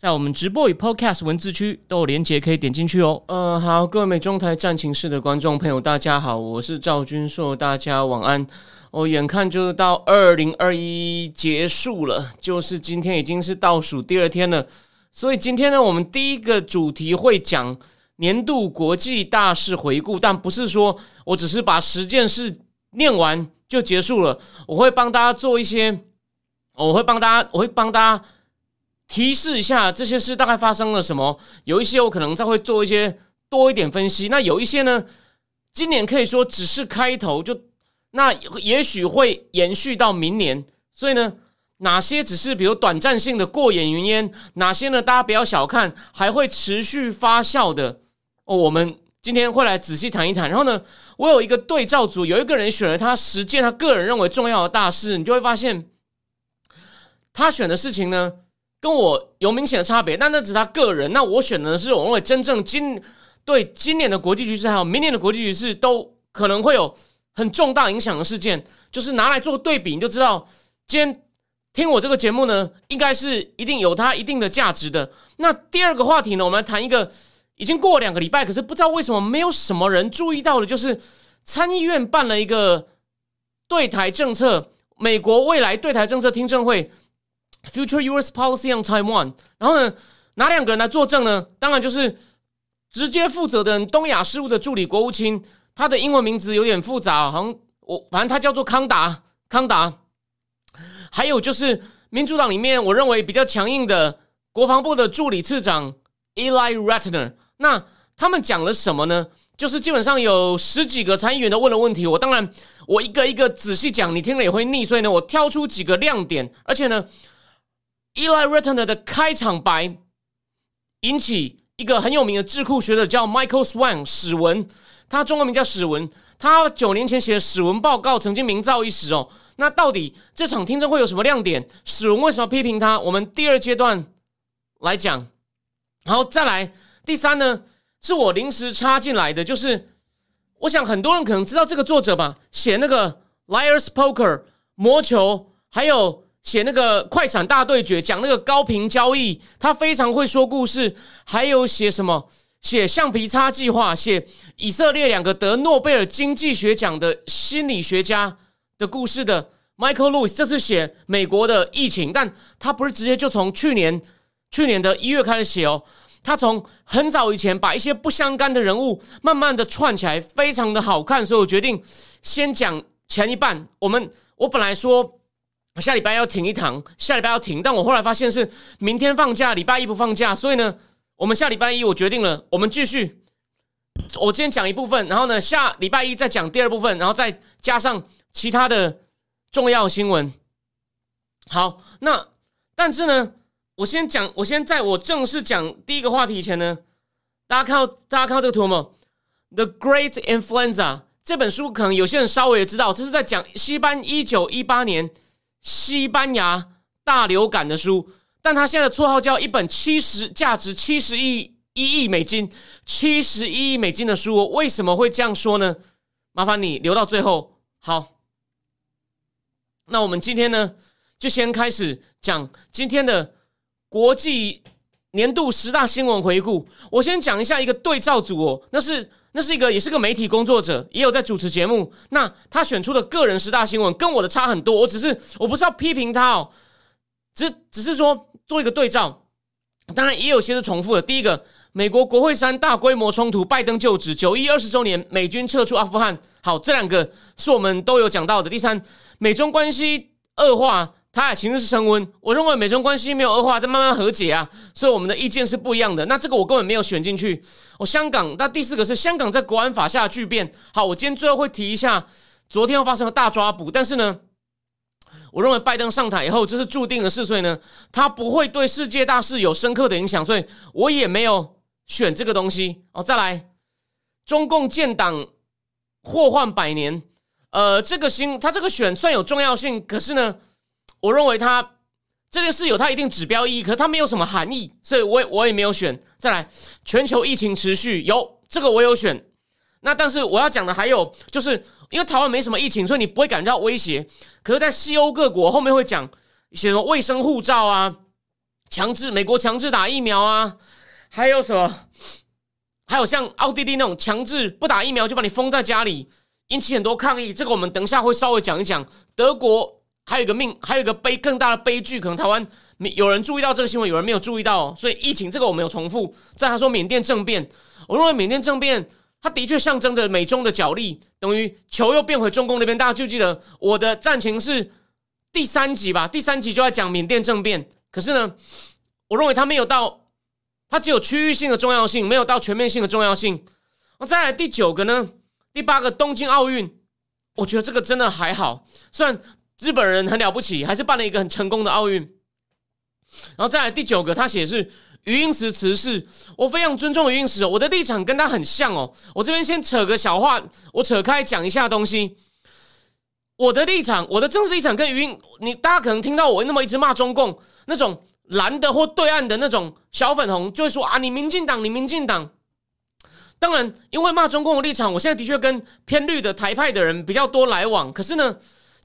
在我们直播与 Podcast 文字区都有连结，可以点进去哦。呃，好，各位美中台战情室的观众朋友，大家好，我是赵君硕，大家晚安。哦，眼看就到二零二一结束了，就是今天已经是倒数第二天了，所以今天呢，我们第一个主题会讲年度国际大事回顾，但不是说我只是把十件事念完就结束了，我会帮大家做一些，我会帮大家，我会帮大家。提示一下这些事大概发生了什么？有一些我可能再会做一些多一点分析。那有一些呢，今年可以说只是开头，就那也许会延续到明年。所以呢，哪些只是比如短暂性的过眼云烟？哪些呢？大家不要小看，还会持续发酵的哦。我们今天会来仔细谈一谈。然后呢，我有一个对照组，有一个人选了他十件他个人认为重要的大事，你就会发现他选的事情呢。跟我有明显的差别，但那只是他个人。那我选的是我认为真正今对今年的国际局势，还有明年的国际局势，都可能会有很重大影响的事件，就是拿来做对比，你就知道今天听我这个节目呢，应该是一定有它一定的价值的。那第二个话题呢，我们来谈一个已经过两个礼拜，可是不知道为什么没有什么人注意到的，就是参议院办了一个对台政策，美国未来对台政策听证会。Future U.S. Policy on Taiwan，然后呢，哪两个人来作证呢？当然就是直接负责的东亚事务的助理国务卿，他的英文名字有点复杂，好像我反正他叫做康达康达。还有就是民主党里面我认为比较强硬的国防部的助理次长 Eli Ratner，那他们讲了什么呢？就是基本上有十几个参议员都问了问题，我当然我一个一个仔细讲，你听了也会腻，所以呢，我挑出几个亮点，而且呢。Eli Ratner 的开场白引起一个很有名的智库学者叫 Michael Swan 史文，他中文名叫史文。他九年前写的史文报告曾经名噪一时哦。那到底这场听证会有什么亮点？史文为什么批评他？我们第二阶段来讲。然后再来第三呢，是我临时插进来的，就是我想很多人可能知道这个作者吧，写那个 Liar's Poker 魔球，还有。写那个快闪大对决，讲那个高频交易，他非常会说故事。还有写什么？写橡皮擦计划，写以色列两个得诺贝尔经济学奖的心理学家的故事的 Michael Lewis，这次写美国的疫情，但他不是直接就从去年去年的一月开始写哦，他从很早以前把一些不相干的人物慢慢的串起来，非常的好看，所以我决定先讲前一半。我们我本来说。下礼拜要停一堂，下礼拜要停，但我后来发现是明天放假，礼拜一不放假，所以呢，我们下礼拜一我决定了，我们继续。我今天讲一部分，然后呢，下礼拜一再讲第二部分，然后再加上其他的重要新闻。好，那但是呢，我先讲，我先在我正式讲第一个话题以前呢，大家看到大家看到这个图吗？The Great Influenza 这本书，可能有些人稍微也知道，这是在讲西班一九一八年。西班牙大流感的书，但他现在的绰号叫一本七十价值七十亿一亿美金七十一亿美金的书，为什么会这样说呢？麻烦你留到最后。好，那我们今天呢，就先开始讲今天的国际年度十大新闻回顾。我先讲一下一个对照组哦，那是。那是一个，也是个媒体工作者，也有在主持节目。那他选出的个人十大新闻跟我的差很多。我只是，我不是要批评他哦，只只是说做一个对照。当然，也有些是重复的。第一个，美国国会山大规模冲突，拜登就职，九一二十周年，美军撤出阿富汗。好，这两个是我们都有讲到的。第三，美中关系恶化。他俩情势是升温，我认为美中关系没有恶化，在慢慢和解啊，所以我们的意见是不一样的。那这个我根本没有选进去。哦，香港，那第四个是香港在国安法下巨变。好，我今天最后会提一下，昨天又发生了大抓捕，但是呢，我认为拜登上台以后这是注定的事，所以呢，他不会对世界大事有深刻的影响，所以我也没有选这个东西。哦，再来，中共建党。祸患百年。呃，这个新他这个选算有重要性，可是呢，我认为他这件事有它一定指标意义，可是它没有什么含义，所以我也我也没有选。再来，全球疫情持续有这个我有选。那但是我要讲的还有，就是因为台湾没什么疫情，所以你不会感觉到威胁。可是，在西欧各国后面会讲一些什么卫生护照啊，强制美国强制打疫苗啊，还有什么，还有像奥地利那种强制不打疫苗就把你封在家里。引起很多抗议，这个我们等一下会稍微讲一讲。德国还有一个命，还有一个悲更大的悲剧，可能台湾有人注意到这个新闻，有人没有注意到。所以疫情这个我没有重复。在他说缅甸政变，我认为缅甸政变它的确象征着美中的角力，等于球又变回中共那边。大家就记得我的战情是第三集吧？第三集就在讲缅甸政变。可是呢，我认为它没有到，它只有区域性的重要性，没有到全面性的重要性。那再来第九个呢？第八个东京奥运，我觉得这个真的还好。虽然日本人很了不起，还是办了一个很成功的奥运。然后再来第九个，他写是余英时辞世，我非常尊重余英时，我的立场跟他很像哦。我这边先扯个小话，我扯开讲一下东西。我的立场，我的政治立场跟余英，你大家可能听到我那么一直骂中共那种蓝的或对岸的那种小粉红，就会说啊，你民进党，你民进党。当然，因为骂中共的立场，我现在的确跟偏绿的台派的人比较多来往。可是呢，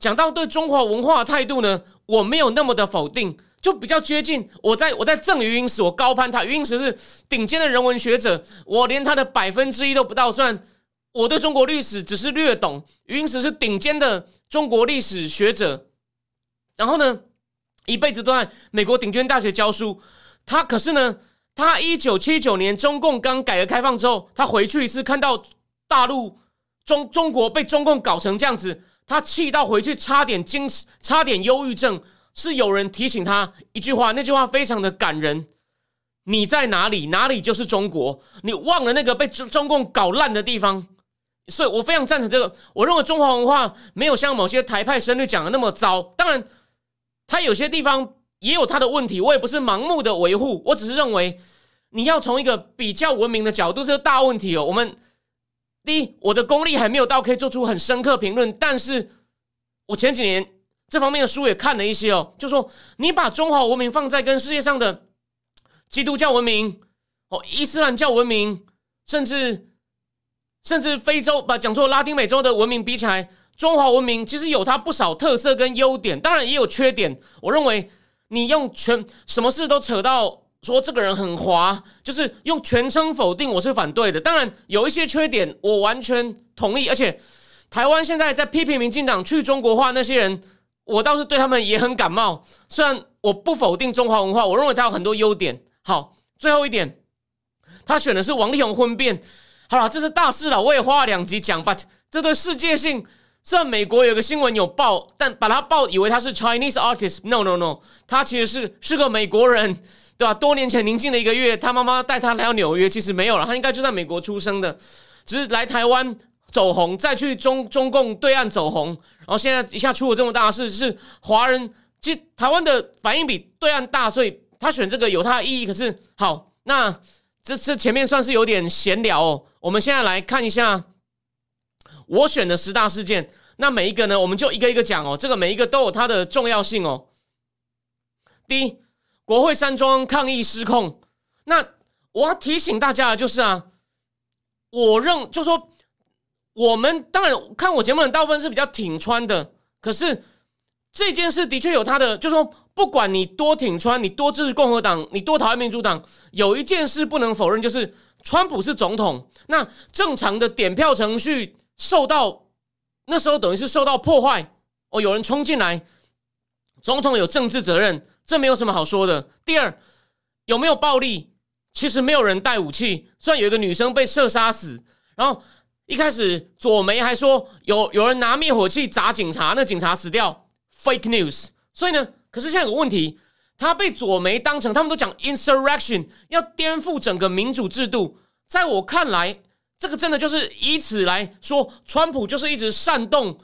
讲到对中华文化的态度呢，我没有那么的否定，就比较接近。我在我在赠余英时，我高攀他。余英时是顶尖的人文学者，我连他的百分之一都不到。算我对中国历史只是略懂，余英时是顶尖的中国历史学者。然后呢，一辈子都在美国顶尖大学教书。他可是呢。他一九七九年中共刚改革开放之后，他回去一次，看到大陆中中国被中共搞成这样子，他气到回去，差点精差点忧郁症。是有人提醒他一句话，那句话非常的感人：你在哪里，哪里就是中国。你忘了那个被中中共搞烂的地方。所以我非常赞成这个。我认为中华文化没有像某些台派声律讲的那么糟。当然，他有些地方。也有他的问题，我也不是盲目的维护，我只是认为你要从一个比较文明的角度，这个大问题哦。我们第一，我的功力还没有到可以做出很深刻评论，但是我前几年这方面的书也看了一些哦，就说你把中华文明放在跟世界上的基督教文明、哦伊斯兰教文明，甚至甚至非洲把讲做拉丁美洲的文明比起来，中华文明其实有它不少特色跟优点，当然也有缺点。我认为。你用全什么事都扯到说这个人很滑，就是用全称否定，我是反对的。当然有一些缺点，我完全同意。而且台湾现在在批评民进党去中国化那些人，我倒是对他们也很感冒。虽然我不否定中华文化，我认为它有很多优点。好，最后一点，他选的是王力宏婚变。好了，这是大事了，我也花了两集讲。But 这对世界性。虽然美国有个新闻有报，但把他报以为他是 Chinese artist。No no no，他其实是是个美国人，对吧？多年前宁静的一个月，他妈妈带他来到纽约，其实没有了，他应该就在美国出生的，只是来台湾走红，再去中中共对岸走红，然后现在一下出了这么大事，是华人，其实台湾的反应比对岸大，所以他选这个有他的意义。可是好，那这次前面算是有点闲聊哦，我们现在来看一下。我选的十大事件，那每一个呢，我们就一个一个讲哦。这个每一个都有它的重要性哦。第一，国会山庄抗议失控。那我要提醒大家的就是啊，我认就说，我们当然看我节目的大部分是比较挺川的，可是这件事的确有他的，就说不管你多挺川，你多支持共和党，你多讨厌民主党，有一件事不能否认，就是川普是总统，那正常的点票程序。受到那时候等于是受到破坏哦，有人冲进来，总统有政治责任，这没有什么好说的。第二，有没有暴力？其实没有人带武器，虽然有一个女生被射杀死，然后一开始左梅还说有有人拿灭火器砸警察，那警察死掉，fake news。所以呢，可是现在有个问题，他被左梅当成他们都讲 insurrection，要颠覆整个民主制度，在我看来。这个真的就是以此来说，川普就是一直煽动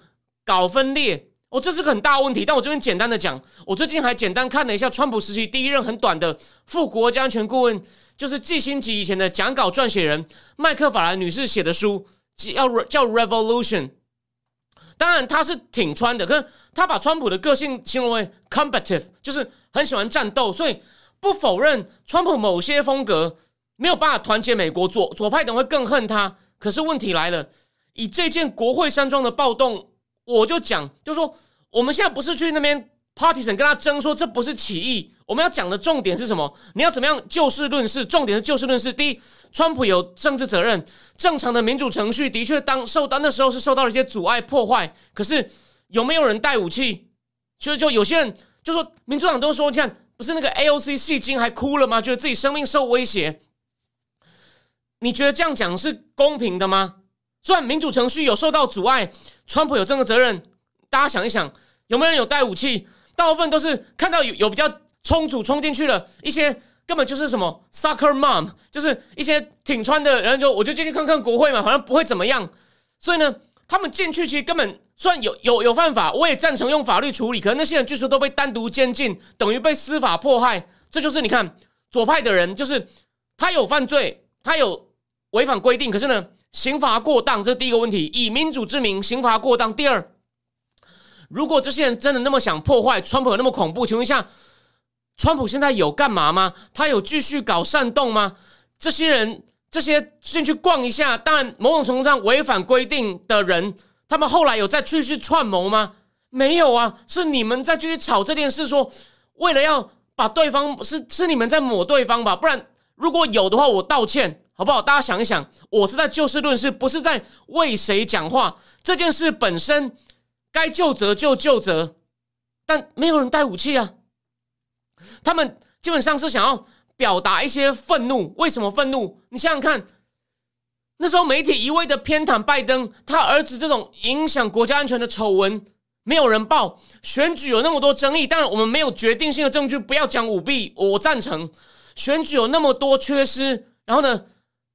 搞分裂哦，这是个很大问题。但我这边简单的讲，我最近还简单看了一下川普时期第一任很短的副国家安全顾问，就是季辛吉以前的讲稿撰写人麦克法兰女士写的书，叫叫 revolution。当然他是挺川的，可是他把川普的个性形容为 combative，就是很喜欢战斗，所以不否认川普某些风格没有办法团结美国，左左派等会更恨他。可是问题来了，以这件国会山庄的暴动，我就讲，就说我们现在不是去那边。Party 跟他争说这不是起义，我们要讲的重点是什么？你要怎么样就事论事？重点是就事论事。第一，川普有政治责任，正常的民主程序的确当受到那时候是受到了一些阻碍破坏。可是有没有人带武器？就就有些人就说，民主党都说，你看不是那个 AOC 戏精还哭了吗？觉得自己生命受威胁。你觉得这样讲是公平的吗？虽然民主程序有受到阻碍，川普有这个责任。大家想一想，有没有人有带武器？大部分都是看到有有比较冲突冲进去了一些根本就是什么 soccer mom，就是一些挺穿的人就我就进去看看国会嘛，好像不会怎么样。所以呢，他们进去其实根本算有有有犯法，我也赞成用法律处理。可是那些人据说都被单独监禁，等于被司法迫害。这就是你看左派的人，就是他有犯罪，他有违反规定，可是呢，刑罚过当，这是第一个问题。以民主之名，刑罚过当。第二。如果这些人真的那么想破坏川普，那么恐怖？请问一下，川普现在有干嘛吗？他有继续搞煽动吗？这些人，这些进去逛一下，当然某种程度上违反规定的人，他们后来有再继续串谋吗？没有啊，是你们在继续吵这件事，说为了要把对方是是你们在抹对方吧？不然如果有的话，我道歉好不好？大家想一想，我是在就事论事，不是在为谁讲话。这件事本身。该就责就就责，但没有人带武器啊。他们基本上是想要表达一些愤怒。为什么愤怒？你想想看，那时候媒体一味的偏袒拜登，他儿子这种影响国家安全的丑闻，没有人报。选举有那么多争议，当然我们没有决定性的证据，不要讲舞弊。我赞成选举有那么多缺失，然后呢，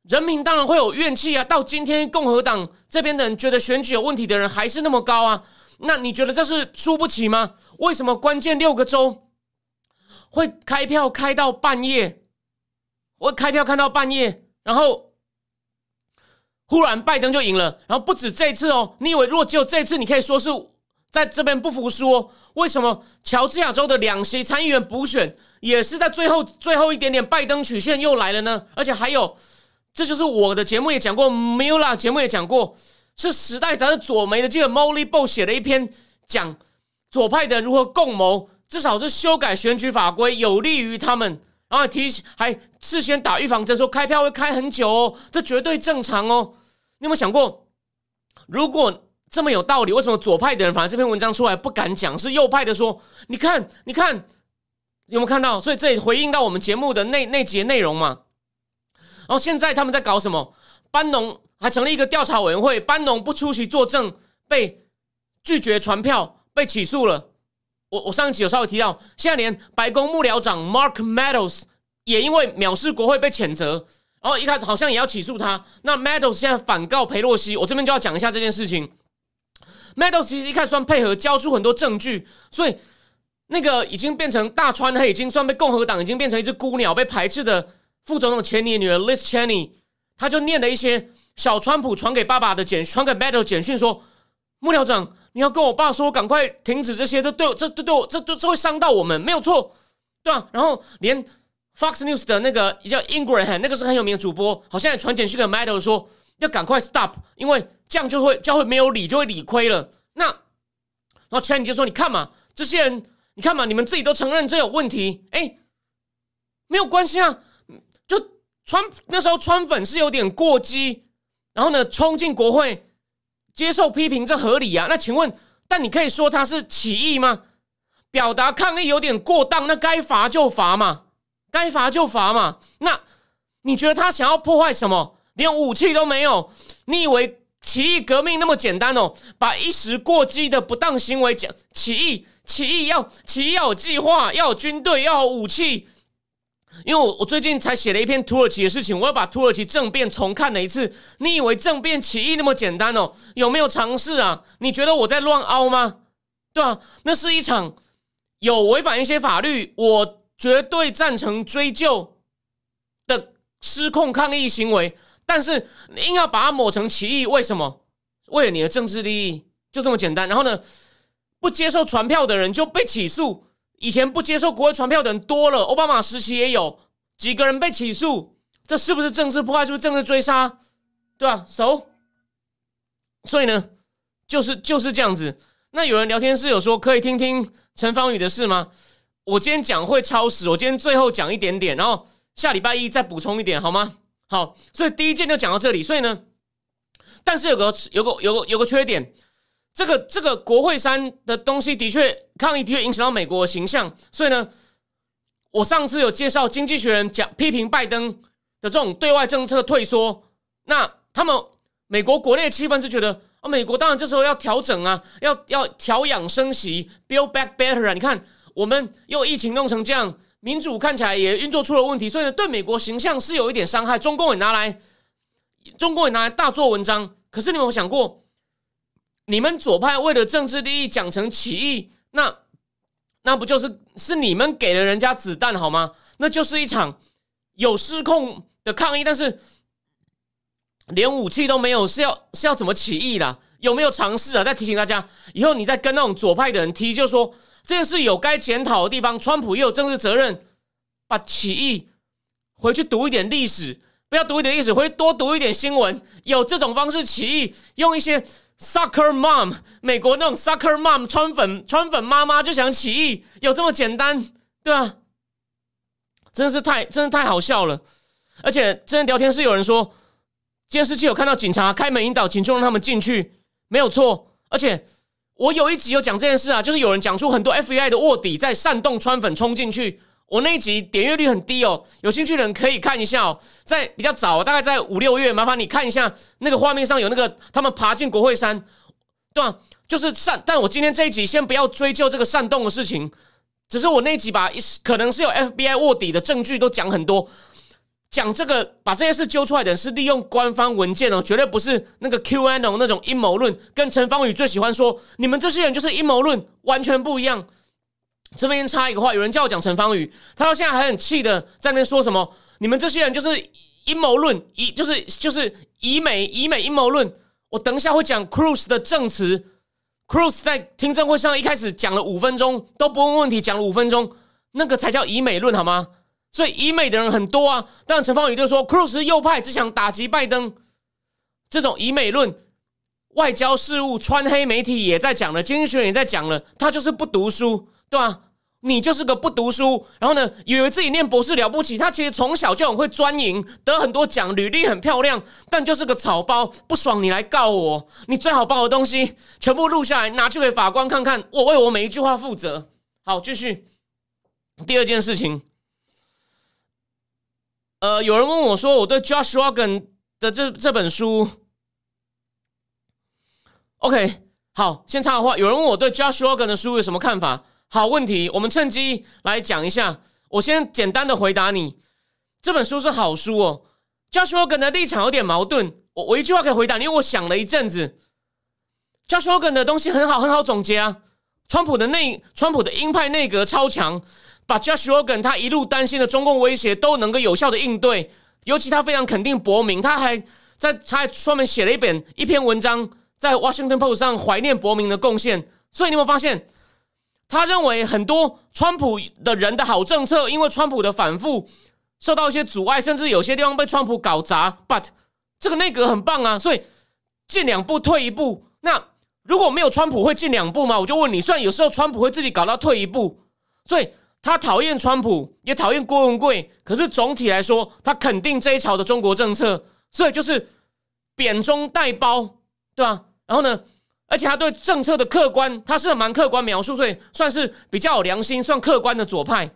人民当然会有怨气啊。到今天，共和党这边的人觉得选举有问题的人还是那么高啊。那你觉得这是输不起吗？为什么关键六个州会开票开到半夜？我开票看到半夜，然后忽然拜登就赢了。然后不止这次哦，你以为如果只有这次，你可以说是在这边不服输？哦？为什么乔治亚州的两席参议员补选也是在最后最后一点点，拜登曲线又来了呢？而且还有，这就是我的节目也讲过 m i l a 节目也讲过。是时代杂志左媒的记者 Molly Bo 写了一篇讲左派的如何共谋，至少是修改选举法规有利于他们，然后提还事先打预防针，说开票会开很久哦，这绝对正常哦。你有没有想过，如果这么有道理，为什么左派的人反而这篇文章出来不敢讲？是右派的说，你看，你看，有没有看到？所以这也回应到我们节目的那那节内容嘛。然后现在他们在搞什么？班农。还成立一个调查委员会，班农不出席作证，被拒绝传票，被起诉了。我我上一集有稍微提到，现在连白宫幕僚长 Mark Meadows 也因为藐视国会被谴责，然后一开始好像也要起诉他。那 Meadows 现在反告佩洛西，我这边就要讲一下这件事情。Meadows 其实一开始算配合，交出很多证据，所以那个已经变成大川，他已经算被共和党已经变成一只孤鸟，被排斥的副总统钱尼的女儿 Liz Cheney，他就念了一些。小川普传给爸爸的简，传给 Meadows 简讯说：“幕僚长，你要跟我爸说，赶快停止这些，这对我，这对对我，这这这会伤到我们，没有错，对吧？”然后连 Fox News 的那个叫 Ingram，那个是很有名的主播，好像也传简讯给 Meadows 说要赶快 stop，因为这样就会教会没有理，就会理亏了。那然后 Chen 就说：“你看嘛，这些人，你看嘛，你们自己都承认这有问题，哎，没有关系啊，就川那时候川粉是有点过激。”然后呢，冲进国会接受批评，这合理啊？那请问，但你可以说他是起义吗？表达抗议有点过当，那该罚就罚嘛，该罚就罚嘛。那你觉得他想要破坏什么？连武器都没有？你以为起义革命那么简单哦？把一时过激的不当行为讲起义，起义要起义要有计划，要有军队，要有武器。因为我我最近才写了一篇土耳其的事情，我要把土耳其政变重看了一次。你以为政变起义那么简单哦？有没有尝试啊？你觉得我在乱凹吗？对吧？那是一场有违反一些法律，我绝对赞成追究的失控抗议行为。但是你硬要把它抹成歧义，为什么？为了你的政治利益，就这么简单。然后呢，不接受传票的人就被起诉。以前不接受国会传票的人多了，奥巴马时期也有几个人被起诉，这是不是政治破坏？是不是政治追杀？对吧？熟。所以呢，就是就是这样子。那有人聊天室有说可以听听陈芳宇的事吗？我今天讲会超时，我今天最后讲一点点，然后下礼拜一再补充一点，好吗？好，所以第一件就讲到这里。所以呢，但是有个有个有个有个缺点，这个这个国会山的东西的确抗议的确影响到美国的形象。所以呢，我上次有介绍《经济学人》讲批评拜登的这种对外政策退缩，那他们美国国内气氛是觉得。啊，美国当然这时候要调整啊，要要调养生息，build back better 啊！你看，我们又疫情弄成这样，民主看起来也运作出了问题，所以呢，对美国形象是有一点伤害。中共也拿来，中共也拿来大做文章。可是你们有想过，你们左派为了政治利益讲成起义，那那不就是是你们给了人家子弹好吗？那就是一场有失控的抗议，但是。连武器都没有，是要是要怎么起义啦？有没有尝试啊？再提醒大家，以后你再跟那种左派的人提，就说这件事有该检讨的地方，川普也有政治责任。把起义回去读一点历史，不要读一点历史，回去多读一点新闻。有这种方式起义，用一些 sucker mom，美国那种 sucker mom 川粉川粉妈妈就想起义，有这么简单，对吧？真的是太真的太好笑了。而且今天聊天室有人说。监视器有看到警察开门引导群众让他们进去，没有错。而且我有一集有讲这件事啊，就是有人讲出很多 FBI 的卧底在煽动川粉冲进去。我那一集点阅率很低哦，有兴趣的人可以看一下哦。在比较早，大概在五六月，麻烦你看一下那个画面上有那个他们爬进国会山，对吧？就是煽。但我今天这一集先不要追究这个煽动的事情，只是我那一集把可能是有 FBI 卧底的证据都讲很多。讲这个，把这些事揪出来的人是利用官方文件哦，绝对不是那个 Q N O 那种阴谋论，跟陈芳宇最喜欢说你们这些人就是阴谋论，完全不一样。这边插一个话，有人叫我讲陈芳宇，他到现在还很气的在那边说什么，你们这些人就是阴谋论，以就是就是以美以美阴谋论。我等一下会讲 Cruz 的证词，Cruz 在听证会上一开始讲了五分钟都不问问题，讲了五分钟，那个才叫以美论好吗？所以以美的人很多啊，但陈芳宇就说，Cruz 是右派，只想打击拜登。这种以美论、外交事务、穿黑媒体也在讲了，经济学也在讲了，他就是不读书，对吧？你就是个不读书，然后呢，以为自己念博士了不起，他其实从小就很会钻营，得很多奖，履历很漂亮，但就是个草包。不爽你来告我，你最好把我东西全部录下来，拿去给法官看看，我为我每一句话负责。好，继续第二件事情。呃，有人问我说，我对 Josh Rogan 的这这本书，OK，好，先插个话。有人问我对 Josh Rogan 的书有什么看法？好问题，我们趁机来讲一下。我先简单的回答你，这本书是好书哦。Josh Rogan 的立场有点矛盾，我我一句话可以回答你，因为我想了一阵子，Josh Rogan 的东西很好，很好总结啊。川普的内，川普的鹰派内阁超强。把 Josh Rogan 他一路担心的中共威胁都能够有效的应对，尤其他非常肯定伯明，他还在他还专门写了一本一篇文章，在 Washington Post 上怀念伯明的贡献。所以你有没有发现，他认为很多川普的人的好政策，因为川普的反复受到一些阻碍，甚至有些地方被川普搞砸。But 这个内阁很棒啊，所以进两步退一步。那如果没有川普会进两步吗？我就问你，虽然有时候川普会自己搞到退一步，所以。他讨厌川普，也讨厌郭文贵，可是总体来说，他肯定这一朝的中国政策，所以就是贬中带褒，对吧？然后呢，而且他对政策的客观，他是蛮客观描述，所以算是比较有良心、算客观的左派，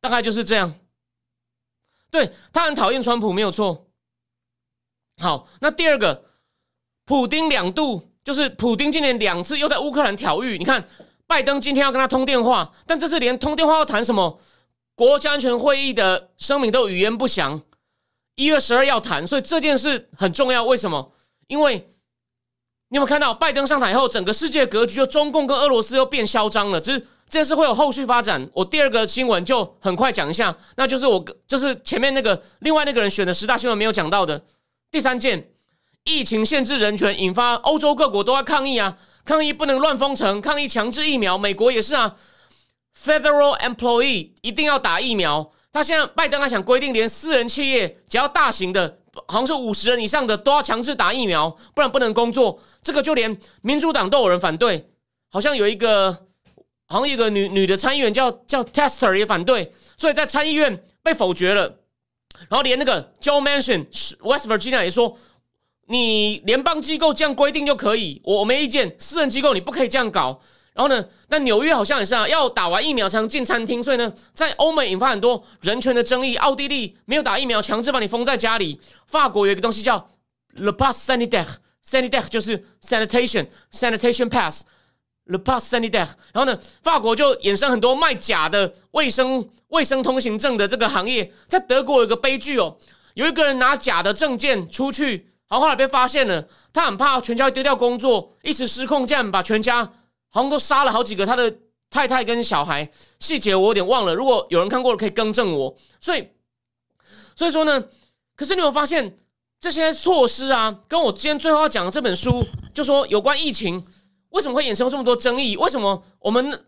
大概就是这样。对他很讨厌川普，没有错。好，那第二个，普丁两度，就是普丁今年两次又在乌克兰挑衅，你看。拜登今天要跟他通电话，但这次连通电话要谈什么国家安全会议的声明都语言不详。一月十二要谈，所以这件事很重要。为什么？因为你有没有看到拜登上台后，整个世界格局就中共跟俄罗斯又变嚣张了？只是这件事会有后续发展。我第二个新闻就很快讲一下，那就是我就是前面那个另外那个人选的十大新闻没有讲到的第三件，疫情限制人权，引发欧洲各国都在抗议啊，抗议不能乱封城，抗议强制疫苗，美国也是啊，Federal employee 一定要打疫苗。他现在拜登还想规定，连私人企业只要大型的，好像是五十人以上的都要强制打疫苗，不然不能工作。这个就连民主党都有人反对，好像有一个，好像一个女女的参议员叫叫 Tester 也反对，所以在参议院被否决了。然后连那个 Joe Manchin West Virginia 也说，你联邦机构这样规定就可以，我没意见。私人机构你不可以这样搞。然后呢？但纽约好像也是啊，要打完疫苗才能进餐厅，所以呢，在欧美引发很多人权的争议。奥地利没有打疫苗，强制把你封在家里。法国有一个东西叫 Le Pass Sanitaire，Sanitaire 就是 sanitation，sanitation pass，Le Pass Sanitaire。然后呢，法国就衍生很多卖假的卫生卫生通行证的这个行业。在德国有个悲剧哦，有一个人拿假的证件出去，然后后来被发现了，他很怕全家丢掉工作，一时失控，这样把全家。好像都杀了好几个他的太太跟小孩，细节我有点忘了。如果有人看过了，可以更正我。所以，所以说呢，可是你有发现这些措施啊，跟我今天最后要讲的这本书，就说有关疫情为什么会衍生这么多争议？为什么我们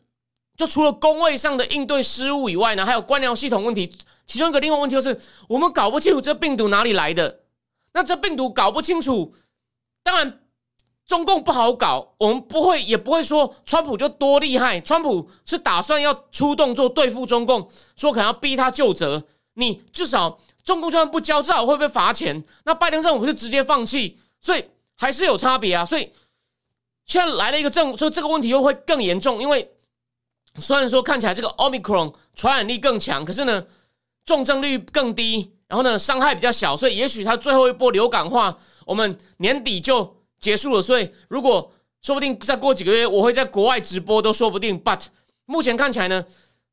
就除了工位上的应对失误以外呢，还有官僚系统问题？其中一个另外问题就是，我们搞不清楚这病毒哪里来的。那这病毒搞不清楚，当然。中共不好搞，我们不会也不会说川普就多厉害。川普是打算要出动作对付中共，说可能要逼他就责。你至少中共就算不交，至少会被罚钱。那拜登政府是直接放弃，所以还是有差别啊。所以现在来了一个政府，说这个问题又会更严重。因为虽然说看起来这个奥密克戎传染力更强，可是呢重症率更低，然后呢伤害比较小，所以也许它最后一波流感化，我们年底就。结束了，所以如果说不定再过几个月，我会在国外直播都说不定。But 目前看起来呢，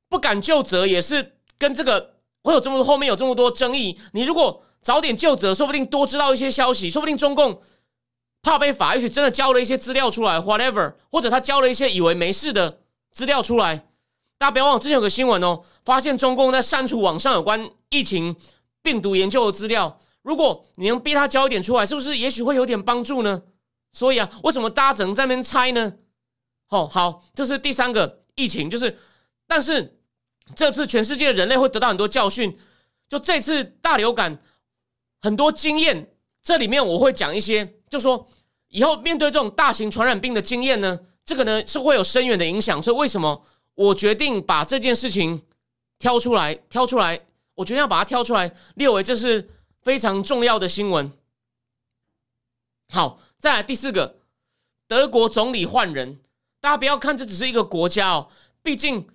不敢就责也是跟这个会有这么多后面有这么多争议。你如果早点就责，说不定多知道一些消息，说不定中共怕被罚，也许真的交了一些资料出来，whatever，或者他交了一些以为没事的资料出来。大家不要忘了，之前有个新闻哦，发现中共在删除网上有关疫情病毒研究的资料。如果你能逼他交一点出来，是不是也许会有点帮助呢？所以啊，为什么大家只能在那边猜呢？哦，好，这是第三个疫情，就是，但是这次全世界人类会得到很多教训。就这次大流感，很多经验，这里面我会讲一些，就说以后面对这种大型传染病的经验呢，这个呢是会有深远的影响。所以为什么我决定把这件事情挑出来，挑出来，我决定要把它挑出来列为这是非常重要的新闻。好。再来第四个，德国总理换人，大家不要看这只是一个国家哦，毕竟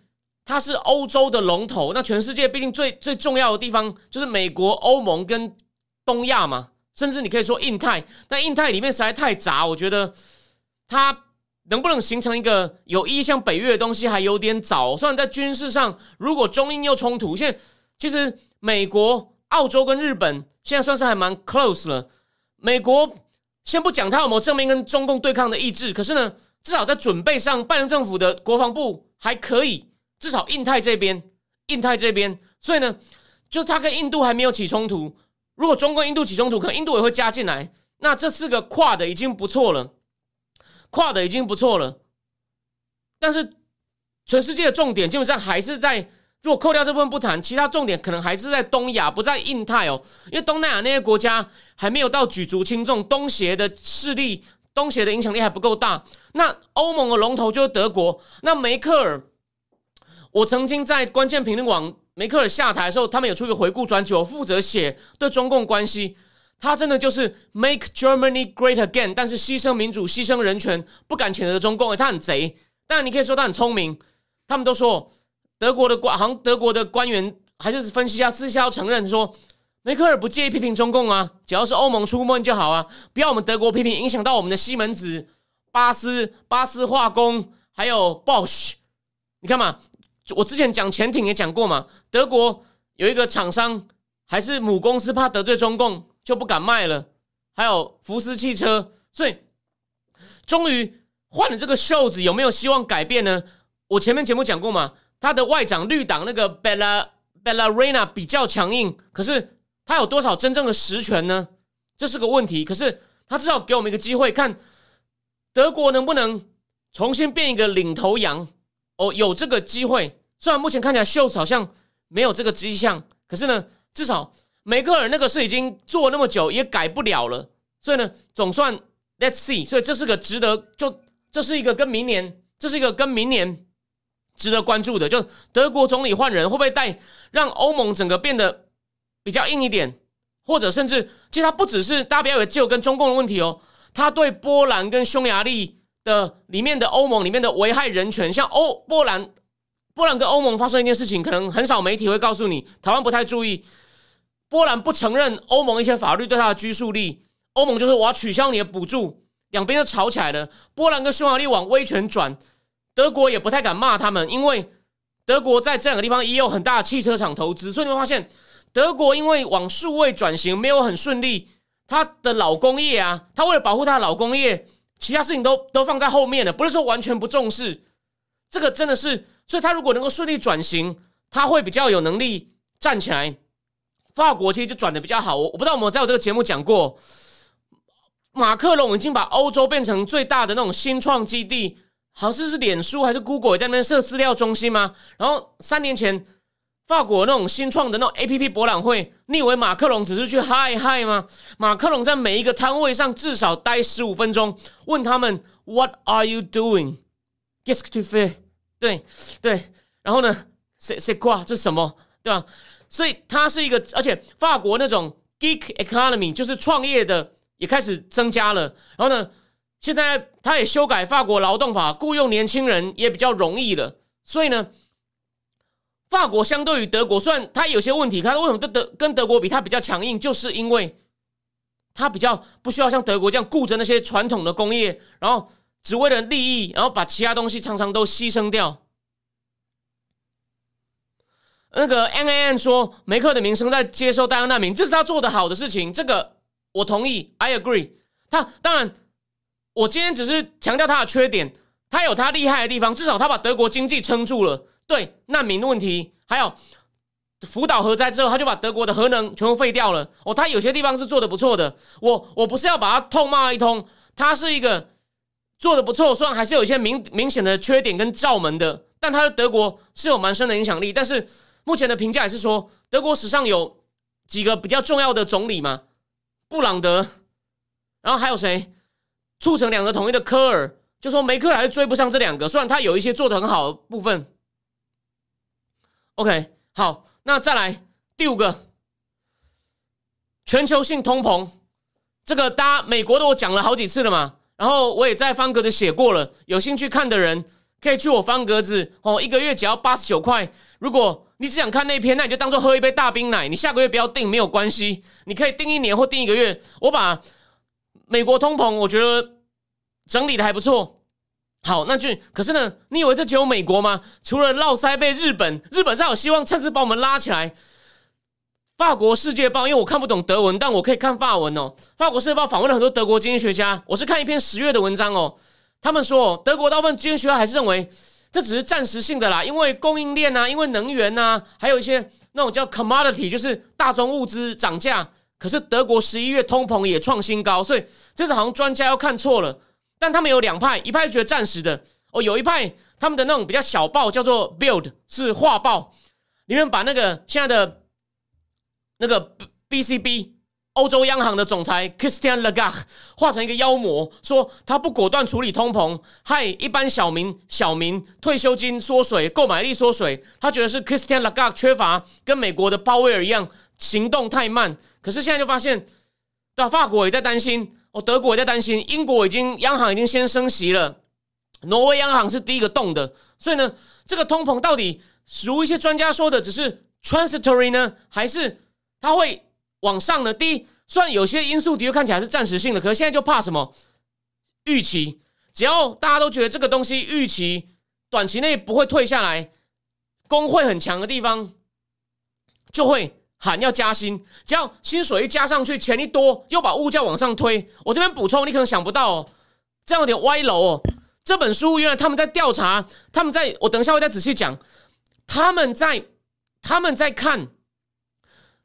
它是欧洲的龙头，那全世界毕竟最最重要的地方就是美国、欧盟跟东亚嘛，甚至你可以说印太，但印太里面实在太杂，我觉得它能不能形成一个有意义像北约的东西还有点早。虽然在军事上，如果中印又冲突，现在其实美国、澳洲跟日本现在算是还蛮 close 了，美国。先不讲他有没有正面跟中共对抗的意志，可是呢，至少在准备上，拜登政府的国防部还可以，至少印太这边，印太这边，所以呢，就他跟印度还没有起冲突。如果中国印度起冲突，可能印度也会加进来。那这四个跨的已经不错了，跨的已经不错了。但是全世界的重点基本上还是在。如果扣掉这部分不谈，其他重点可能还是在东亚，不在印太哦。因为东南亚那些国家还没有到举足轻重，东协的势力、东协的影响力还不够大。那欧盟的龙头就是德国。那梅克尔，我曾经在关键评论网梅克尔下台的时候，他们有出一个回顾专辑，我负责写对中共关系。他真的就是 make Germany great again，但是牺牲民主、牺牲人权，不敢谴责中共。他很贼，当然你可以说他很聪明。他们都说。德国的官，好像德国的官员还是分析一下，私下要承认说，梅克尔不介意批评中共啊，只要是欧盟出问就好啊，不要我们德国批评，影响到我们的西门子、巴斯、巴斯化工，还有 Bosch。你看嘛，我之前讲潜艇也讲过嘛，德国有一个厂商还是母公司，怕得罪中共就不敢卖了，还有福斯汽车，所以终于换了这个袖子，有没有希望改变呢？我前面节目讲过嘛，他的外长绿党那个 Bella Bella Rena 比较强硬，可是他有多少真正的实权呢？这是个问题。可是他至少给我们一个机会，看德国能不能重新变一个领头羊。哦，有这个机会。虽然目前看起来秀好像没有这个迹象，可是呢，至少梅克尔那个是已经做那么久也改不了了。所以呢，总算 Let's see。所以这是个值得，就这是一个跟明年，这是一个跟明年值得关注的。就德国总理换人会不会带让欧盟整个变得比较硬一点，或者甚至其实他不只是大家不要以为只有跟中共的问题哦，他对波兰跟匈牙利的里面的欧盟里面的危害人权，像欧波兰。波兰跟欧盟发生一件事情，可能很少媒体会告诉你。台湾不太注意，波兰不承认欧盟一些法律对他的拘束力。欧盟就是我要取消你的补助，两边就吵起来了。波兰跟匈牙利往威权转，德国也不太敢骂他们，因为德国在这两个地方也有很大的汽车厂投资。所以你会发现，德国因为往数位转型没有很顺利，他的老工业啊，他为了保护他的老工业，其他事情都都放在后面了，不是说完全不重视。这个真的是。所以，他如果能够顺利转型，他会比较有能力站起来。法国其实就转的比较好。我我不知道有没有在我这个节目讲过，马克龙已经把欧洲变成最大的那种新创基地，好像是脸书还是 Google 在那边设资料中心吗？然后三年前，法国那种新创的那种 A P P 博览会，你以为马克龙只是去嗨嗨吗？马克龙在每一个摊位上至少待十五分钟，问他们 What are you doing? Get to fair. 对对，然后呢？谁谁挂？这是什么？对吧？所以它是一个，而且法国那种 geek economy 就是创业的也开始增加了。然后呢，现在他也修改法国劳动法，雇佣年轻人也比较容易了。所以呢，法国相对于德国，虽然它有些问题，它为什么跟德跟德国比它比较强硬，就是因为它比较不需要像德国这样顾着那些传统的工业，然后。只为了利益，然后把其他东西常常都牺牲掉。那个 N A N 说梅克的名声在接受大量难民，这是他做的好的事情，这个我同意，I agree。他当然，我今天只是强调他的缺点，他有他厉害的地方，至少他把德国经济撑住了。对难民的问题，还有福岛核灾之后，他就把德国的核能全部废掉了。哦，他有些地方是做的不错的。我我不是要把他痛骂一通，他是一个。做的不错，虽然还是有一些明明显的缺点跟罩门的，但他的德国是有蛮深的影响力。但是目前的评价也是说，德国史上有几个比较重要的总理嘛，布朗德，然后还有谁促成两个统一的科尔，就说梅克还是追不上这两个。虽然他有一些做的很好的部分。OK，好，那再来第五个，全球性通膨，这个大家美国的我讲了好几次了嘛。然后我也在方格子写过了，有兴趣看的人可以去我方格子哦，一个月只要八十九块。如果你只想看那篇，那你就当做喝一杯大冰奶。你下个月不要订没有关系，你可以订一年或订一个月。我把美国通膨，我觉得整理的还不错。好，那就可是呢，你以为这只有美国吗？除了绕塞被日本，日本上有希望趁势把我们拉起来。法国世界报，因为我看不懂德文，但我可以看法文哦。法国世界报访问了很多德国经济学家，我是看一篇十月的文章哦。他们说，德国大部分经济学家还是认为这只是暂时性的啦，因为供应链啊，因为能源啊，还有一些那种叫 commodity，就是大宗物资涨价。可是德国十一月通膨也创新高，所以这次好像专家要看错了。但他们有两派，一派觉得暂时的哦，有一派他们的那种比较小报叫做 Build，是画报，里面把那个现在的。那个 B C B 欧洲央行的总裁 Christian Lagarde 画成一个妖魔，说他不果断处理通膨，害一般小民小民退休金缩水，购买力缩水。他觉得是 Christian Lagarde 缺乏跟美国的鲍威尔一样行动太慢。可是现在就发现，对吧？法国也在担心，哦，德国也在担心，英国已经央行已经先升息了，挪威央行是第一个动的。所以呢，这个通膨到底如一些专家说的，只是 transitory 呢，还是？它会往上的。第一，虽然有些因素的确看起来是暂时性的，可是现在就怕什么？预期，只要大家都觉得这个东西预期短期内不会退下来，工会很强的地方就会喊要加薪。只要薪水一加上去，钱一多，又把物价往上推。我这边补充，你可能想不到，哦，这样有点歪楼哦。这本书原来他们在调查，他们在我等一下会再仔细讲，他们在他们在看